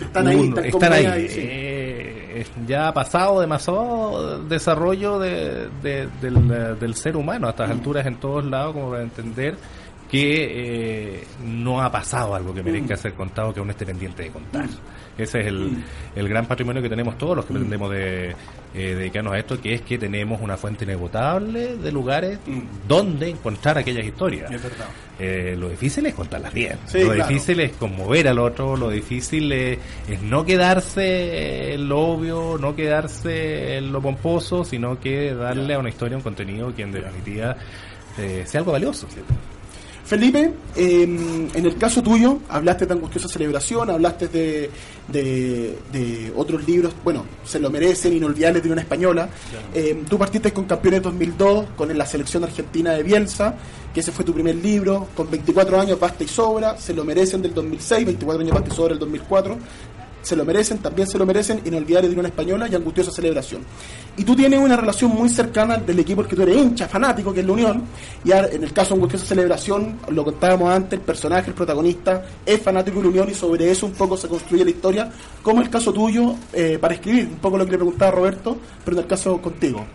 Están ahí, Uno- están están ahí. como ahí, sí. Eh, ya ha pasado demasiado desarrollo de- de- del, del ser humano a estas alturas en todos lados como para entender que eh, no ha pasado algo que merezca ser contado que aún esté pendiente de contar. Ese es el, el gran patrimonio que tenemos todos los que pretendemos de, eh, dedicarnos a esto, que es que tenemos una fuente inagotable de lugares donde encontrar aquellas historias. Es verdad. Eh, lo difícil es contarlas bien. Sí, lo claro. difícil es conmover al otro. Lo difícil es, es no quedarse en lo obvio, no quedarse en lo pomposo, sino que darle a una historia un contenido que en definitiva eh, sea algo valioso. Felipe, eh, en el caso tuyo, hablaste de Angustiosa Celebración, hablaste de, de, de otros libros, bueno, Se lo merecen, Inolvidables de una española. Eh, tú partiste con Campeones 2002, con la selección argentina de Bielsa, que ese fue tu primer libro, con 24 años, Basta y Sobra, Se lo merecen del 2006, 24 años Basta y Sobra del 2004. Se lo merecen, también se lo merecen, Inolvidables de una española y Angustiosa Celebración. Y tú tienes una relación muy cercana del equipo al que tú eres hincha, fanático, que es la Unión. Y en el caso de Angustiosa Celebración, lo contábamos antes, el personaje, el protagonista, es fanático de la Unión y sobre eso un poco se construye la historia, como el caso tuyo eh, para escribir, un poco lo que le preguntaba Roberto, pero en el caso contigo.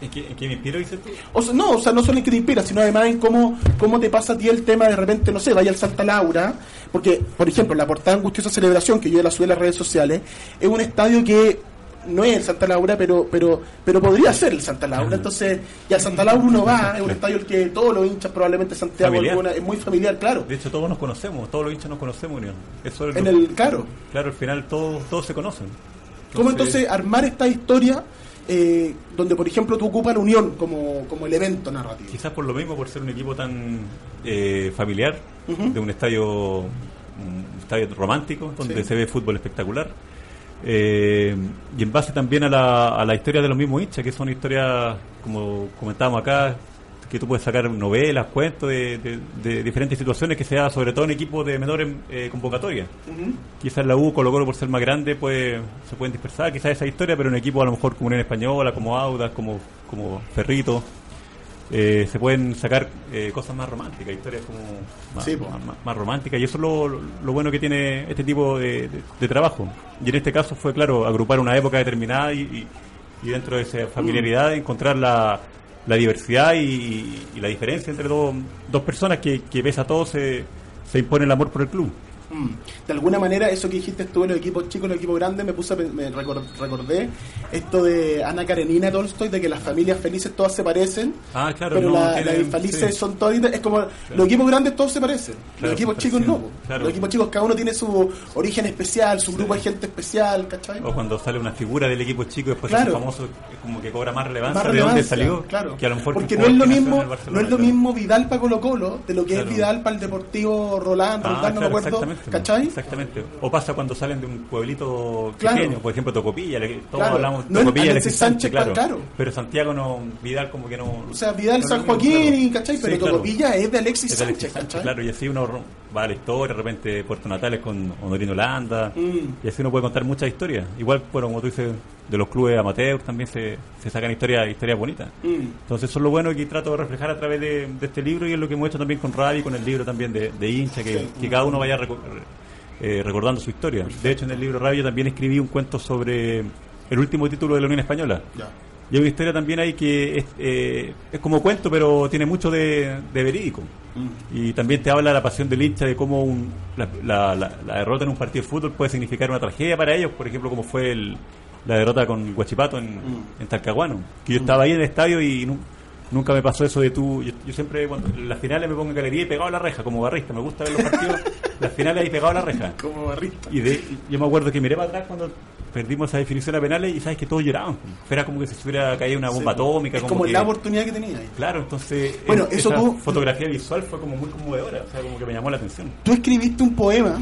¿En qué, en qué me inspiro, dices tú? O sea, no, o sea, no solo en que te inspira, sino además en cómo, cómo te pasa a ti el tema de repente, no sé, vaya al Santa Laura, porque, por ejemplo, la portada Angustiosa Celebración, que yo la subí a las redes sociales, es un estadio que no es el Santa Laura, pero pero pero podría ser el Santa Laura. Entonces, y al Santa Laura uno va, es un estadio al que todos los hinchas, probablemente Santiago, alguna, es muy familiar, claro. De hecho, todos nos conocemos, todos los hinchas nos conocemos, Unión. Eso es En lo- el, claro. Claro, al final todos, todos se conocen. ¿Cómo entonces armar esta historia eh, donde, por ejemplo, tú ocupas la Unión como, como elemento narrativo? Quizás por lo mismo, por ser un equipo tan eh, familiar, de un estadio, un estadio romántico, donde Sí. se ve fútbol espectacular. Eh, y en base también a la, a la historia de los mismos hinchas, que son historias, como comentábamos acá, que tú puedes sacar novelas, cuentos de, de- de diferentes situaciones que se da sobre todo en equipos de menores eh, convocatorias. Quizás la U, Colo Colo por ser más grande, pues se pueden dispersar quizás esa historia, pero en equipos a lo mejor como Unión Española, como Audas, como, como Ferrito, eh, se pueden sacar eh, cosas más románticas, historias como más, Sí, más- más- más románticas, y eso es lo, lo bueno que tiene este tipo de, de- de trabajo. Y en este caso fue, claro, agrupar una época determinada y, y- y dentro de esa familiaridad encontrar la, la diversidad y, la diferencia entre dos, dos personas que, que pese a todo se, se impone el amor por el club. Mm. De alguna manera, eso que dijiste tú en los equipos chicos, en los equipos grandes, me puse a me recor- recordé esto de Ana Karenina Tolstoy, de que las familias felices todas se parecen, Ah, claro, pero no, la- las infelices sí. son todas. Es como los equipos grandes todos se parecen, los Claro, equipos se chicos no. claro. Los equipos chicos, cada uno tiene su origen especial, su grupo de gente especial, ¿cachai? O cuando sale una figura del equipo chico después Claro. hace famoso, es como que cobra más relevancia, Más de dónde relevancia, salió. claro. Que a lo mejor Porque que no es lo mismo, no es lo claro. mismo Vidal para Colo Colo de lo que Claro. es Vidal para el Deportivo Roland, Ah, Roldán, no me claro, acuerdo, exactamente. ¿Cachai? Exactamente. O pasa cuando salen de un pueblito Claro. pequeño, por ejemplo Tocopilla, le- todos Claro. hablamos No es Tocopilla, Alexis Sánchez, claro. claro. Pero Santiago no, Vidal como que no. O sea, Vidal no San Joaquín, y, ¿cachai? Pero Sí. Tocopilla es de Alexis Es de Alexis Sánchez, Sánchez, claro, y así uno va a la historia, de repente Puerto Natales con Honorino Landa, Mm. y así uno puede contar muchas historias. Igual, bueno, como tú dices, de los clubes amateur también se, se sacan historias historias bonitas. Mm. Entonces eso es lo bueno que trato de reflejar a través de, de este libro y es lo que hemos hecho también con Ravi, con el libro también de, de hincha, que, Sí. que cada uno vaya reco- eh, recordando su historia. De hecho, en el libro Ravi yo también escribí un cuento sobre el último título de la Unión Española, Ya. Y hay una historia también ahí que es, eh, es como cuento, pero tiene mucho de, de verídico. Mm. Y también te habla la pasión del hincha de cómo un- la, la- la- la derrota en un partido de fútbol puede significar una tragedia para ellos, por ejemplo, como fue el- la derrota con Guachipato en, Mm. en Talcahuano. Que yo estaba ahí en el estadio y nu- nunca me pasó eso de tú. Yo, yo siempre, cuando en las finales me pongo en galería y pegado a la reja, como barrista. Me gusta ver los partidos, las finales ahí pegado a la reja. Como barrista. Y de, yo me acuerdo que miré para atrás cuando perdimos esa definición a penales y sabes que todos lloraban. Era como que se hubiera caído una bomba Sí, atómica. Es como como que- la oportunidad que tenía ahí. Claro, entonces Bueno, es- eso esa tú- fotografía visual fue como muy conmovedora, o sea, como que me llamó la atención. Tú escribiste un poema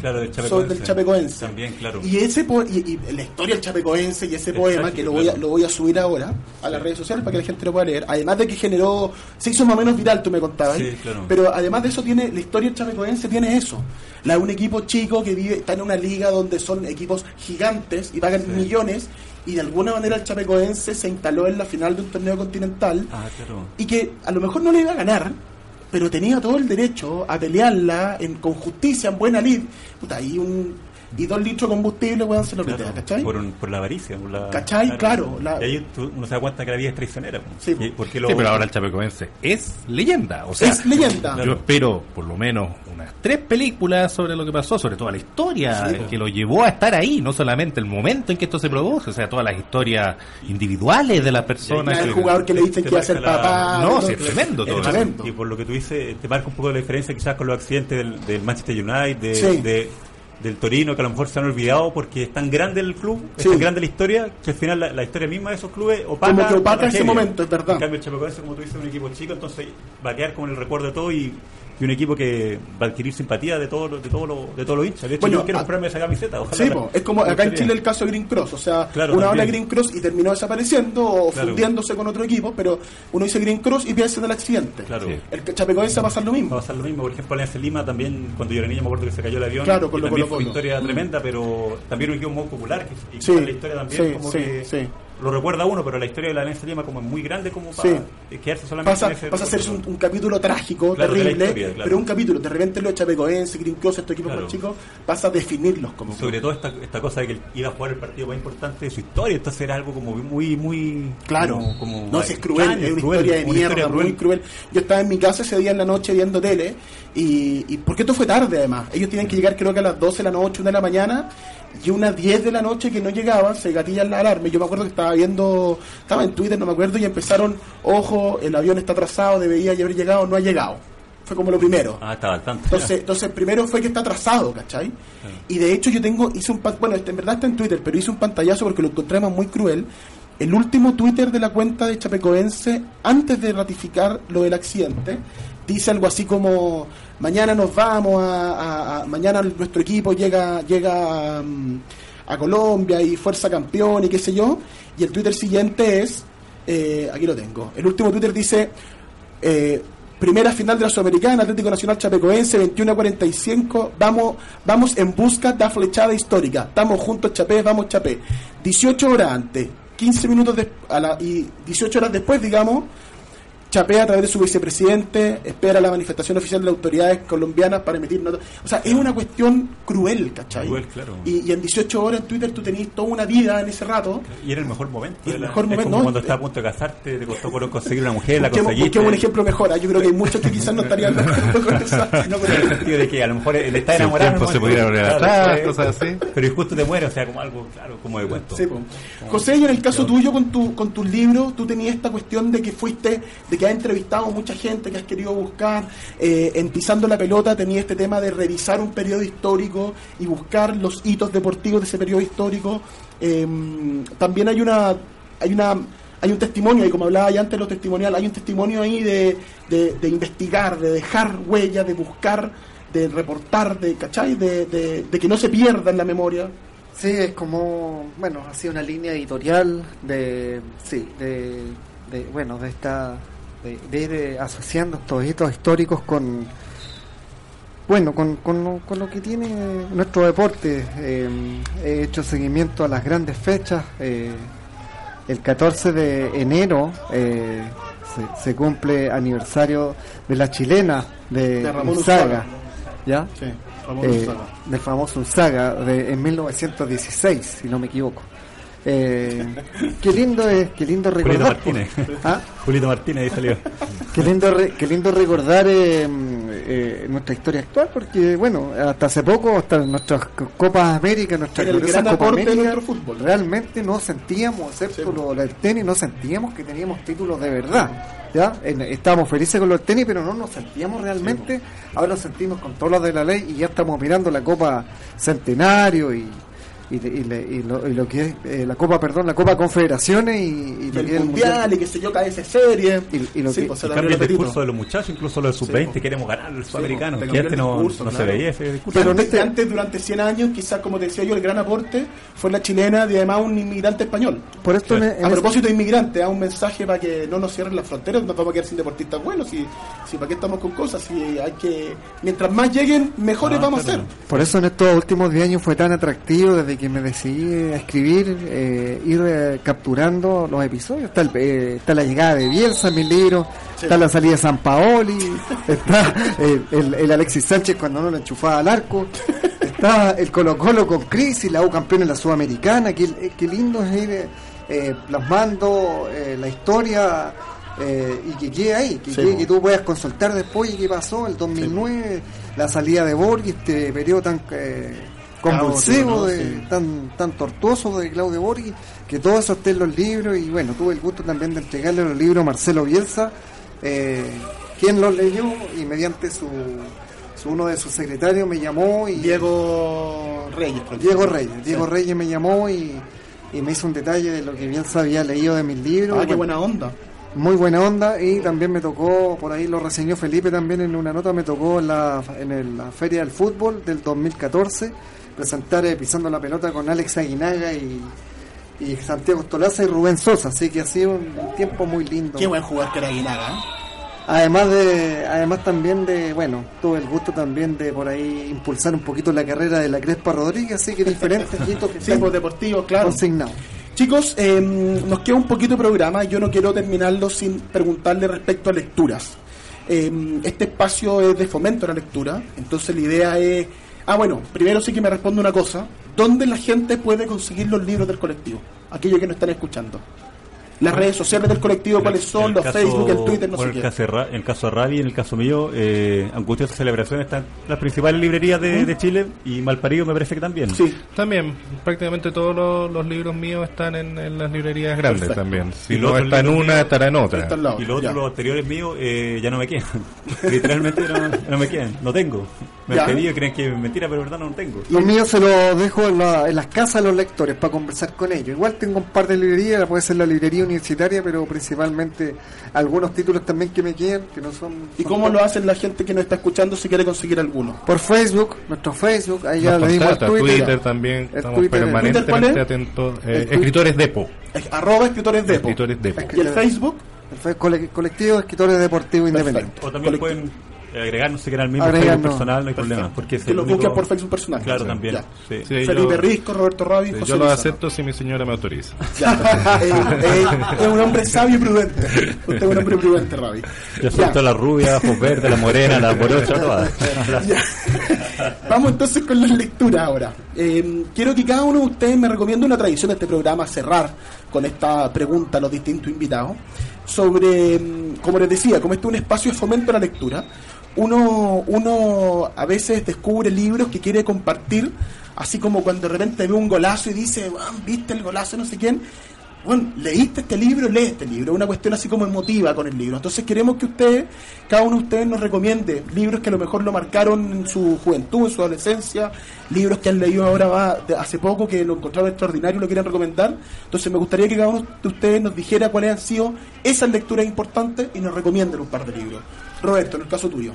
Claro, del Chapecoense. También, claro. Y ese po- y, y la historia del Chapecoense y ese Es poema que lo voy, a, lo voy a subir ahora a las redes sociales para que la gente lo pueda leer. Además de que generó, se hizo más o menos viral, tú me contabas. Sí, claro. Pero además de eso tiene, la historia del Chapecoense tiene eso. La de un equipo chico que vive, está en una liga donde son equipos gigantes y pagan millones. Y de alguna manera el Chapecoense se instaló en la final de un torneo continental Ah, claro. y que a lo mejor no le iba a ganar, pero tenía todo el derecho a pelearla en, con justicia, en buena lid. Puta, y, un, y dos litros de combustible, weón, se lo Claro, pitea, ¿cachai? por, un- por la avaricia. Por la, ¿Cachai? Claro, la- y ahí tú- uno se da cuenta que la vida es traicionera. Sí, Y- porque lo, Sí, pero ahora el Chapecoense es leyenda. O sea, es leyenda. yo espero por lo menos unas tres películas sobre lo que pasó, sobre toda la historia Sí, eh, que lo llevó a estar ahí, no solamente el momento en que esto se produjo, o sea, todas las historias individuales de las personas. Que- jugador que le dicen que iba a ser papá. No, sí, es tremendo todo. Y por lo que tú dices, te marca un poco la diferencia quizás con los accidentes del, del Manchester United, de, Sí. de- del Torino, que a lo mejor se han olvidado porque es tan grande el club, es Sí. tan grande la historia, que al final la, la historia misma de esos clubes opaca. Como que opaca la ese tragedia. momento, es verdad. En cambio, el Chapecoense, como tú dices, es un equipo chico, entonces va a quedar como en el recuerdo de todo y, y un equipo que va a adquirir simpatía de todos los de todos los de todos los hinchas. De hecho, Bueno, yo quiero a- comprarme esa camiseta. Ojalá Sí, la- es como acá en. Chile el caso de Green Cross, o sea, Claro, uno habla de también. Green Cross y terminó desapareciendo o Claro. fundiéndose con otro equipo, pero uno dice Green Cross y piensa en el accidente. Claro. Sí. El Chapecoense va a pasar lo Va a mismo. pasar lo mismo, por ejemplo, Alianza Lima también, cuando yo era niño me acuerdo que se cayó el avión, Claro, con lo también Colo-Colo. fue una historia Mm. tremenda, pero también un equipo muy popular, que, y Sí, la historia también sí, como que sí. Lo recuerda uno, pero la historia de la Alianza Lima como es muy grande como para Sí. quedarse solamente Pasa, en ese pasa a ser un, capítulo trágico, Claro, de terrible, historia, claro. pero un capítulo. De repente lo de Chapecoense, Green Cross, estos equipos Claro. más chicos, pasa a definirlos como Sobre todo esta, esta cosa de que iba a jugar el partido más importante de su historia, entonces era algo como muy, muy... Claro, como- como no, si es cruel, es una cruel, historia de mierda, historia muy cruel. Yo estaba en mi casa ese día en la noche viendo tele y, y porque esto fue tarde además. Ellos tienen que llegar creo que a las 12 de la noche, 1 de la mañana y unas 10 de la noche que no llegaban, se gatillan la alarma. Yo me acuerdo que estaba viendo, estaba en Twitter, no me acuerdo, y empezaron, ojo, el avión está atrasado, debería haber llegado, no ha llegado. Fue como lo primero. Ah, estaba al tanto. Entonces, entonces primero fue que está atrasado, ¿cachai? Y de hecho yo tengo, hice un, bueno, este, en verdad está en Twitter, pero hice un pantallazo porque lo encontramos muy cruel. El último Twitter de la cuenta de Chapecoense, antes de ratificar lo del accidente, dice algo así como, mañana nos vamos a, a- a- mañana nuestro equipo llega, llega mm, a Colombia y fuerza campeón y qué sé yo. Y el Twitter siguiente es, eh, aquí lo tengo, el último Twitter dice, eh, primera final de la Sudamericana, Atlético Nacional Chapecoense, 21 a 45. Vamos, vamos en busca de la flechada histórica. Estamos juntos, Chapé, vamos, Chapé. 18 horas antes, 15 minutos des- a la- y 18 horas después, digamos. Chapé a través de su vicepresidente espera la manifestación oficial de las autoridades colombianas para emitir notas. O sea, es una cuestión cruel, ¿cachai? Cruel, claro. y, y en 18 horas en Twitter tú tenías toda una vida en ese rato. Y era el mejor momento. Y el la- mejor es momento, como ¿no? cuando estás a punto de casarte, te costó por conseguir una mujer, la conseguiste. busquemos un ejemplo mejor. ¿ah? Yo creo que hay muchos que quizás no estarían de acuerdo con eso. No, en el pero- sentido de que a lo mejor él está enamorado. se Claro, atrás, cosas así. Pero y justo te muere, o sea, como algo, claro, como de cuento. Sí. José, y en el caso tuyo con tu con tus libros, tú tenías esta cuestión de que fuiste, de que has entrevistado mucha gente, que has querido buscar, eh, en Pisando la Pelota tenía este tema de revisar un periodo histórico y buscar los hitos deportivos de ese periodo histórico. Eh, también hay una hay una hay un testimonio, y como hablaba ya antes lo testimonial, hay un testimonio ahí de, de, de investigar, de dejar huella, de buscar, de reportar, de, ¿cachai? De, de, de que no se pierda en la memoria. Sí, es como, bueno, ha sido una línea editorial de, sí, de bueno, de esta, de, de ir eh, asociando estos hitos históricos con, bueno, con, con, lo, con lo que tiene nuestro deporte. Eh, he hecho seguimiento a las grandes fechas. eh, el 14 de enero se, se cumple aniversario de la chilena de, De Ramón Unzaga, Unzaga. ¿ya? Sí, Ramón Unzaga. del famoso Unzaga de, en 1916, si no me equivoco. Eh, qué lindo es, qué lindo Julito recordar. Martínez. ¿Ah? Julito Martínez ahí salió. Qué lindo, re- qué lindo recordar eh, eh, nuestra historia actual, porque bueno, hasta hace poco, hasta nuestras co- Copas América, nuestra Era el gloriosa gran Copa aporte de América, nuestro fútbol. realmente no sentíamos, excepto lo del tenis, no sentíamos que teníamos títulos de verdad. ¿ya? En- estábamos felices con los tenis, pero no nos sentíamos realmente. Ahora nos sentimos con todos los de la ley y ya estamos mirando la Copa Centenario y. Y, y le- y lo, y lo que es eh, la Copa, perdón, la Copa Confederaciones y, y Y lo el que es mundial, y que se yo, KS serie. Y- y lo sí, que- pues se Y cambia el discurso de los muchachos, incluso los de sub-20, queremos ganar el sudamericano. que cambió antes no, discurso, no se veía ese discurso. Pero antes, este- antes, durante 100 años, quizás como te decía yo, el gran aporte fue la chilena de además un inmigrante español. Por esto en- en A ese- propósito de inmigrantes, a un mensaje para que no nos cierren las fronteras, nos vamos a quedar sin deportistas buenos. Si, si para qué estamos con cosas, si hay que. Mientras más lleguen, mejores Ah, vamos claro. a ser. Por eso en estos últimos 10 años fue tan atractivo desde que me decidí a escribir, eh, ir eh, capturando los episodios. Está, el- eh, está la llegada de Bielsa en mi libro, está la salida de San Paoli, está eh, el, el Alexis Sánchez cuando no lo enchufaba al arco, está el Colo Colo con crisis, la U campeón en la Sudamericana, qué, eh, qué lindo es ir plasmando la historia. eh, y que quede ahí, que, Sí, quede- que tú puedas consultar después y qué pasó el 2009, la salida de Borghi, este periodo tan eh, convulsivo, de, Sí. tan tan tortuoso de Claudio Borghi, que todo eso esté en los libros y bueno, tuve el gusto también de entregarle los libros a Marcelo Bielsa, eh, quien los leyó y mediante su, su uno de sus secretarios me llamó y Diego Reyes. Diego. Reyes, Sí. Diego Reyes me llamó y, y me hizo un detalle de lo que Bielsa había leído de mis libros. Ah, qué bueno, buena onda. muy buena onda y también me tocó, por ahí lo reseñó Felipe también en una nota, me tocó en la, en el- la Feria del Fútbol del 2014 presentar eh, Pisando la Pelota con Alex Aguinaga y, y Santiago Stolaza y Rubén Sosa, así que ha sido un, un tiempo muy lindo. Qué buen jugador que era Aguinaga. ¿eh? Además de, además también de, bueno, tuve el gusto también de por ahí impulsar un poquito la carrera de la Crespa Rodríguez, así que diferentes hitos que Sí, están pues deportivo, claro. consignados. Chicos, eh, nos queda un poquito de programa. Yo no quiero terminarlo sin preguntarle respecto a lecturas. Eh, este espacio es de fomento a la lectura, entonces la idea es... Ah, bueno, primero sí que me responde una cosa. ¿Dónde la gente puede conseguir los libros del colectivo? Aquellos que nos están escuchando. Las redes sociales del colectivo, ¿cuáles son? Los caso- Facebook, el Twitter, no sé el qué. caso el caso de Rally, en el caso mío, eh, Angustiosa Celebración están las principales librerías de, de Chile y Malparido me parece que también. Sí, También, prácticamente todos los, los libros míos están en, en las librerías grandes Perfecto. también. Si Y no está en una, míos- estará en otra. está lado. Y los otros, los anteriores míos, eh, ya no me quedan. Literalmente no, no me quedan, no tengo. Me Ya. han pedido, creen que es mentira, pero en verdad no lo tengo. Los míos se los dejo en, la- en las casas de los lectores para conversar con ellos. Igual tengo un par de librerías, puede ser la librería universitaria, pero principalmente algunos títulos también que me quedan, que no son... ¿Y son cómo tan- lo hacen la gente que nos está escuchando si quiere conseguir alguno? Por Facebook, nuestro Facebook, ahí ya le dimos Twitter. Twitter también, El estamos Twitter, el- ¿Twitter cuál permanentemente es? atentos. Eh, escritores Depo. Es Arroba escritores de Escritores Depo. ¿Y el Facebook? El colectivo de escritores deportivos independientes. O también Colectivo. pueden eh, agregarnos si quieren al mismo Agregarnos. Facebook personal, no hay problema. Porque es Que el lo único- busquen por Facebook personal. Claro, Sí, también. sí. Sí, Felipe yo- Risco, Roberto Rabi, sí, José yo lo acepto si mi señora me autoriza. Eh, eh, es un hombre sabio y prudente. Usted es un hombre prudente, Rabi. Yo suelto la rubia, ojos verdes, la morena, la morocha, todas. Vamos entonces con las lecturas ahora. Eh, quiero que cada uno de ustedes me recomiende una tradición de este programa, cerrar con esta pregunta a los distintos invitados, sobre, mm, como les decía, como este es un espacio de fomento a la lectura, uno, uno a veces descubre libros que quiere compartir, así como cuando de repente ve un golazo y dice, "Ah, ¿viste el golazo no sé quién? bueno, leíste este libro, lee este libro, una cuestión así como emotiva con el libro. Entonces queremos que ustedes, cada uno de ustedes nos recomiende libros que a lo mejor lo marcaron en su juventud, en su adolescencia, libros que han leído ahora va, hace poco, que lo encontraron extraordinario y lo quieren recomendar. Entonces me gustaría que cada uno de ustedes nos dijera cuáles han sido esas lecturas importantes y nos recomienden un par de libros. Roberto, en el caso tuyo.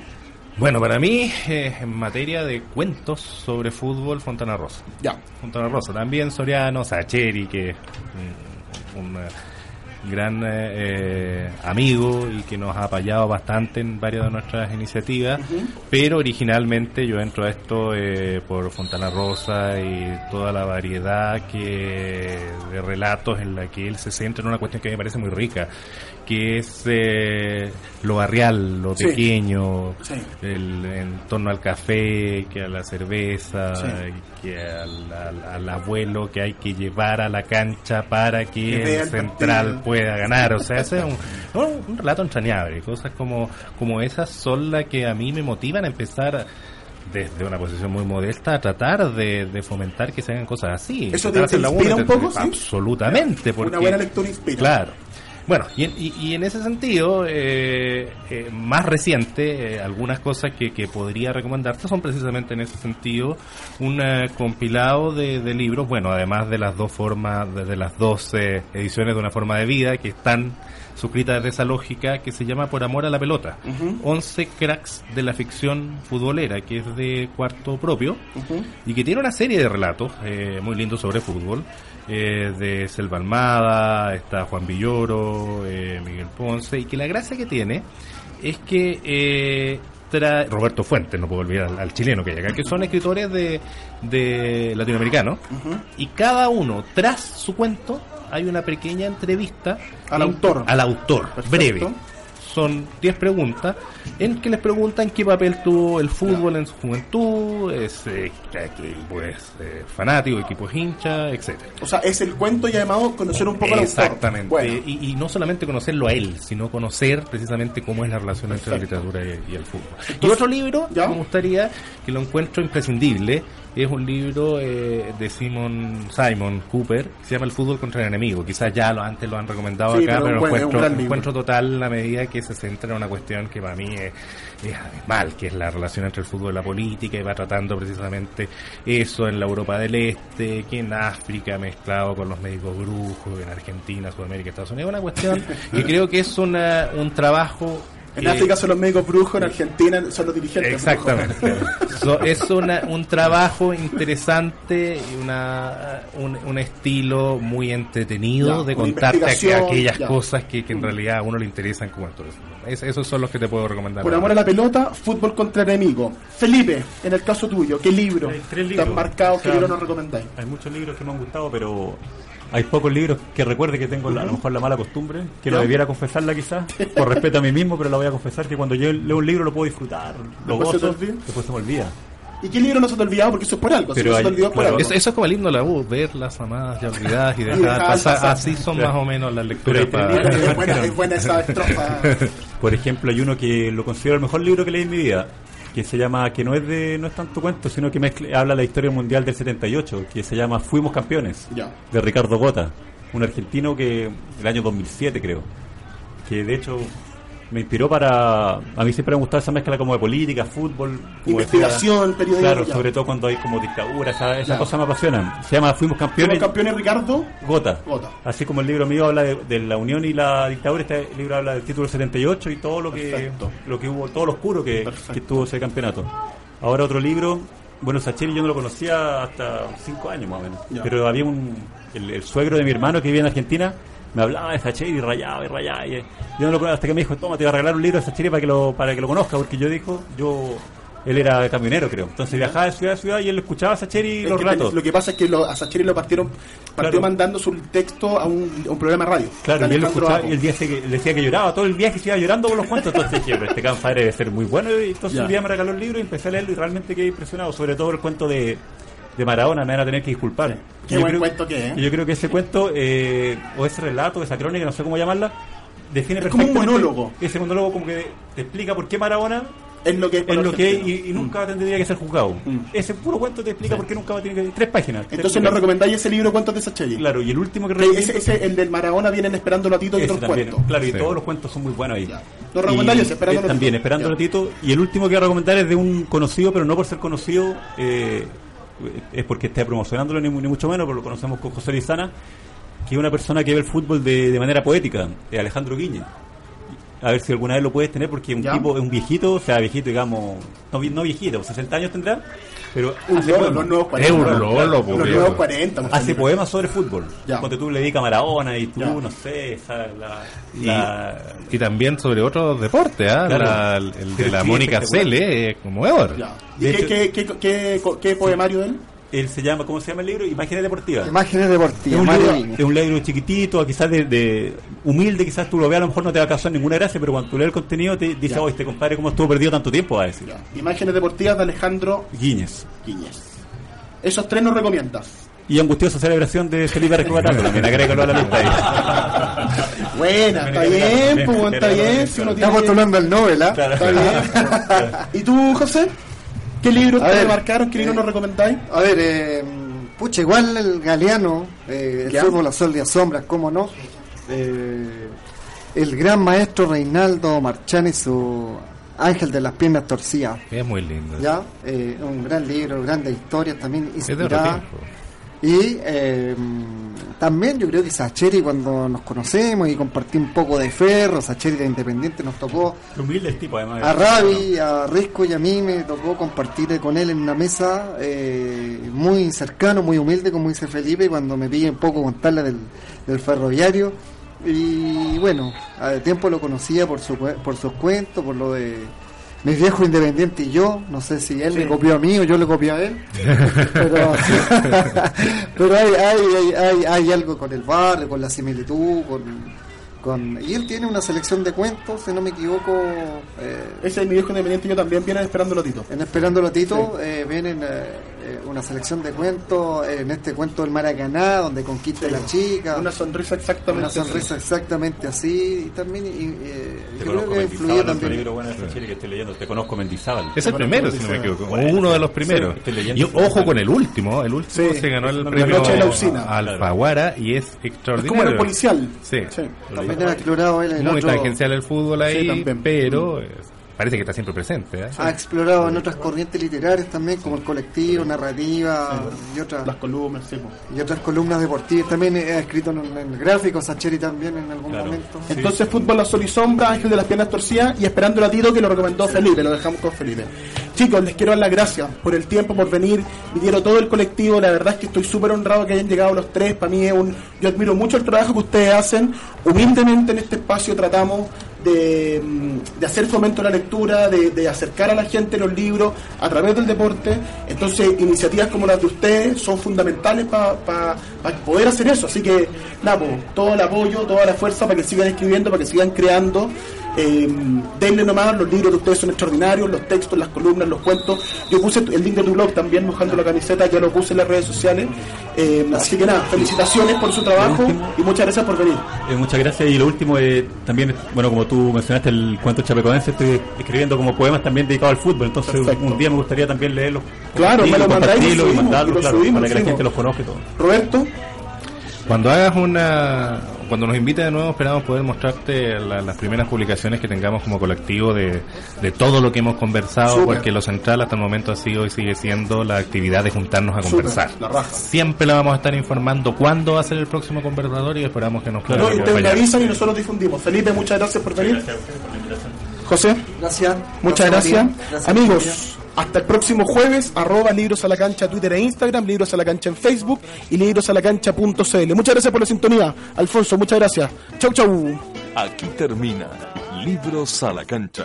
Bueno, para mí, eh, en materia de cuentos sobre fútbol, Fontana Rosa. Ya. Fontana Rosa. También Soriano, Sacheri, que es un, un, eh, gran eh, amigo y que nos ha apoyado bastante en varias de nuestras iniciativas, pero originalmente yo entro a esto eh, por Fontana Rosa y toda la variedad que de relatos en la que él se centra en una cuestión que me parece muy rica, que es eh, lo barrial, lo Sí. pequeño, Sí. el, en torno al café, que a la cerveza, Sí. que al, al- al abuelo que hay que llevar a la cancha para Que el central partido. Pueda ganar. O sea, ese es un, un- un relato entrañable. Cosas como, como esas son las que a mí me motivan a empezar desde una posición muy modesta a tratar de, de fomentar que se hagan cosas así. ¿Eso te- te inspira laburo, un poco, sí? Absolutamente. Porque, Una buena lectura inspira. Claro. Bueno, y, en- y- y en ese sentido, eh, eh, más reciente, eh, algunas cosas que, que podría recomendarte son precisamente en ese sentido un eh, compilado de, de libros, bueno, además de las dos formas, de, de las dos ediciones de una forma de vida que están suscritas desde esa lógica que se llama Por Amor a la Pelota. 11 cracks de la ficción futbolera, que es de cuarto propio y que tiene una serie de relatos eh, muy lindos sobre fútbol. eh, de Selva Almada, está Juan Villoro, eh, Miguel Ponce, y que la gracia que tiene es que eh, Roberto Fuentes, no puedo olvidar al, al chileno que hay acá, que son escritores de, de latinoamericanos, y cada uno, tras su cuento, hay una pequeña entrevista Al en- autor. Al autor, Perfecto. breve son 10 preguntas en que les preguntan qué papel tuvo el fútbol en su juventud, es eh, pues eh, fanático, equipos hincha, etcétera. O sea, es el cuento además conocer un poco al autor. Exactamente. Bueno, Y, y no solamente conocerlo a él, sino conocer precisamente cómo es la relación entre la literatura y, y el fútbol. y otro libro ¿ya? que me gustaría, que lo encuentro imprescindible, es un libro eh, de Simon Simon Cooper, que se llama El fútbol contra el enemigo. Quizás ya lo, antes lo han recomendado Sí, acá, pero pero, buen- encuentro, encuentro total la medida que se centra en una cuestión que para mí es, es abismal, que es la relación entre el fútbol y la política, y va tratando precisamente eso en la Europa del Este, que en África mezclado con los médicos brujos, en Argentina, Sudamérica, Estados Unidos, una cuestión que creo que es una, un trabajo... en eh, África son los médicos brujos, en Argentina son los dirigentes Exactamente. brujos. So, es una- un trabajo interesante y una, un, un estilo muy entretenido Ya, de contarte aqu- aquellas ya. cosas que, que en realidad a uno le interesan como actor. Es- esos son los que te puedo recomendar. Por amor a la pelota, fútbol contra enemigo. Felipe, en el caso tuyo, ¿qué libro Hay tres tan libros. marcados, qué O sea, libro nos recomendáis? Hay muchos libros que me han gustado, pero hay pocos libros que recuerde que tengo la- a lo mejor la mala costumbre, que ¿Ya? debiera confesarla quizás, por respeto a mí mismo, pero la voy a confesar que cuando yo leo un libro lo puedo disfrutar, lo Después se te gozo, olvida. después se me olvida. ¿Y qué libro no se te ha olvidado? Porque eso es por algo. si se te es por algo. Eso, eso es como el himno de la U, ver las amadas ya olvidadas y Y dejar dejar pasar. pasar. Así son Claro. más o menos las lecturas. Para- tres es, buena, es buena esa estrofa. Por ejemplo, hay uno que lo considero el mejor libro que leí en mi vida, que se llama, que no es de, no es tanto cuento, sino que mezcla- habla la historia mundial del 78, que se llama Fuimos Campeones, de Ricardo Gota, un argentino que, el año 2007 creo, que de hecho me inspiró para, a mí siempre me ha gustado esa mezcla como de política, fútbol, Investigación, periodismo, Claro, ya. sobre todo cuando hay como dictadura, esa- esas Ya. cosas me apasionan. Se llama Fuimos Campeones. campeones, Ricardo. Gota. Gota. Así como el libro mío habla de, de la unión y la dictadura, este libro habla del título 78 y todo lo que Perfecto. lo que hubo, todo lo oscuro que, que tuvo ese campeonato. Ahora otro libro, bueno, Sacheri yo no lo conocía hasta cinco años más o menos, Ya. pero había un, el, el suegro de mi hermano que vivía en Argentina, me hablaba de Sacheri y rayaba y rayaba. Y, yo no lo hasta que me dijo, toma, te voy a regalar un libro de Sacheri para que lo, para que lo conozca, porque yo dijo, yo, él era camionero creo, entonces viajaba de ciudad a ciudad y él escuchaba a Sacheri Es los que relatos. Lo que pasa es que lo- a Sacheri lo partieron, partió Claro. mandando su texto a un, a un programa de radio. Claro, y él escuchaba y él decía que, decía que lloraba, todo el viaje se iba llorando por los cuentos, entonces dije, este compadre debe ser muy bueno, y entonces Ya. un día me regaló el libro y empecé a leerlo y realmente quedé impresionado, sobre todo el cuento de, de Maradona, me van a tener que disculpar. Qué yo buen creo- cuento que es, ¿eh? Yo creo que ese cuento, eh, o ese relato, esa crónica, no sé cómo llamarla, define Es como un monólogo. Ese monólogo como que te explica por qué Maradona Es lo que es, lo que es y, y nunca tendría que ser juzgado. Mm. Ese puro cuento te explica por qué nunca va a tener que... Tres páginas. Entonces nos recomendáis ese libro Cuentos de Sacheri. Claro, y el último que recomiendo- ese, ese, el del Maradona vienen esperando a Tito y otros también, cuentos. Claro, y Sí. todos los cuentos son muy buenos ahí. Los recomendables, Y, Esperando eh. También, esperando a Tito. Y el último que voy a recomendar es de un conocido, pero no por ser conocido, eh, es porque esté promocionándolo, ni, ni mucho menos, pero lo conocemos con José Lizana, que es una persona que ve el fútbol de, de manera poética, es Alejandro Guiñe. a ver si alguna vez lo puedes tener, porque un Ya. tipo, es un viejito, o sea, viejito, digamos, no, no viejito, 60 años tendrá, pero Un hace, poemas, los nuevos Es 40. un lolo, Los viejo. nuevos 40. pues, hace poemas sobre fútbol. Ya. Cuando tú le dedicas a Maradona y tú, Ya. no sé, esa, la, Y- la- Y también sobre otros deportes, ¿ah? Claro. La- el de la sí, Mónica. Cele es conmovedor. Ya. ¿Y De qué, hecho- qué, qué, qué, qué poemario de él? Él se llama, ¿cómo se llama el libro? Imágenes deportivas. Imágenes Es deportivas, un, libro, es un libro chiquitito, quizás de, de- humilde, quizás tú lo veas, a lo mejor no te va a causar ninguna gracia, pero cuando tú lees el contenido te dice, Ya. oye, este compadre, ¿cómo estuvo perdido tanto tiempo? Va a decir. Imágenes deportivas de Alejandro Guiñez. Guiñez. Esos tres nos recomiendas. Y angustiosa celebración de Felipe Rescobatato, también agrégalo a la lista ahí. Buena, está bien, pues, está bien. Si uno Está tiene... postulando el Nobel, ¿ah? Claro. Está bien. ¿Y tú, José? ¿Qué libros A te ver, marcaron? ¿Qué libros eh, nos recomendáis? A ver, eh, pucha, igual el Galeano, eh, el fútbol a sol y a sombras, cómo no. Eh, el gran maestro Reinaldo Marchani, su Ángel de las piernas torcidas. Es muy lindo. Ya, eh, un gran libro, grandes historias también Es de otro inspiradas. tiempo. Y eh, también yo creo que Sacheri cuando nos conocemos y compartí un poco de ferro, Sacheri de Independiente nos tocó Humilde tipo, además. a Ravi, a Risco y a mí me tocó compartir con él en una mesa eh, muy cercano, muy humilde, como dice Felipe, cuando me pide un poco contarle del, del ferroviario. Y bueno, a tiempo lo conocía por, su, por sus cuentos, por lo de mis viejos independientes y yo. No sé si él Sí. me copió a mí o yo le copié a él. pero pero hay, hay, hay, hay, hay algo con el barrio, con la similitud, con, con... Y él tiene una selección de cuentos, si no me equivoco. eh, Ese es mi viejo independiente, yo también viene esperando los Tito. en Esperando a Tito eh, vienen eh, eh, una selección de cuentos, en este cuento del Maracaná, donde conquista a la chica, Una una, sonrisa exactamente. sonrisa exactamente así, y también y, eh, Te yo creo conozco que otro también. libro bueno de Sacheri que estoy leyendo. Te conozco Mendizábal. Es el primero, si no me equivoco. Bueno, uno de los primeros. Y ojo con el último. El último Sí. se ganó el premio noche de la usina. Alfaguara y es Es extraordinario. como el policial. Sí. También ha explorado él en Muy otro- tangencial el fútbol ahí, Sí, también. pero eh, parece que está siempre presente. ¿eh? ha explorado en otras corrientes literarias también, como el colectivo, narrativa y otras Las columnas, sí. y otras columnas deportivas. También ha escrito en, en gráficos, Sacheri también en algún Claro. momento. Entonces, fútbol a sol y sombra, Ángel de las piernas torcidas y esperando a Tito que lo recomendó Felipe, lo dejamos con Felipe. Chicos, les quiero dar las gracias por el tiempo, por venir, vinieron todo el colectivo, la verdad es que estoy súper honrado que hayan llegado los tres, para mí es un, yo admiro mucho el trabajo que ustedes hacen, humildemente en este espacio tratamos de, mm, de hacer fomento a la lectura, de, de acercar a la gente los libros a través del deporte. Entonces, iniciativas como las de ustedes son fundamentales para poder hacer eso. Así que, nada, po, todo el apoyo, toda la fuerza para que sigan escribiendo, para que sigan creando. Eh, denle nomás, los libros de ustedes son extraordinarios, los textos, las columnas, los cuentos. Yo puse el link de tu blog también mojando la camiseta, ya lo puse en las redes sociales. Eh, así que nada, felicitaciones por su trabajo y muchas gracias por venir. Eh, muchas gracias. Y lo último, eh, también, bueno, como tú mencionaste el cuento chapecoense, estoy escribiendo como poemas también dedicados al fútbol. Entonces, Perfecto. un día me gustaría también leerlos. Claro, me lo mandáis y lo y mandarlos, y lo claro, subimos, para que la gente los conozca y todo. Roberto, Cuando hagas una. Cuando nos invites de nuevo, esperamos poder mostrarte la- las primeras publicaciones que tengamos como colectivo de, de todo lo que hemos conversado, porque lo central hasta el momento ha sido y sigue siendo la actividad de juntarnos a conversar. la raja. Siempre la vamos a estar informando cuándo va a ser el próximo conversador y esperamos que nos no, y ustedes me acompañar. avisan y nosotros difundimos. Felipe, muchas gracias por venir. José, Gracias. muchas gracias. Gracias, Amigos, María. Hasta el próximo jueves, arroba libros a la cancha, Twitter e Instagram, libros a la cancha en Facebook y librosalacancha.cl. Muchas gracias por la sintonía. Alfonso, muchas gracias. Chau, chau. Aquí termina Libros a la cancha,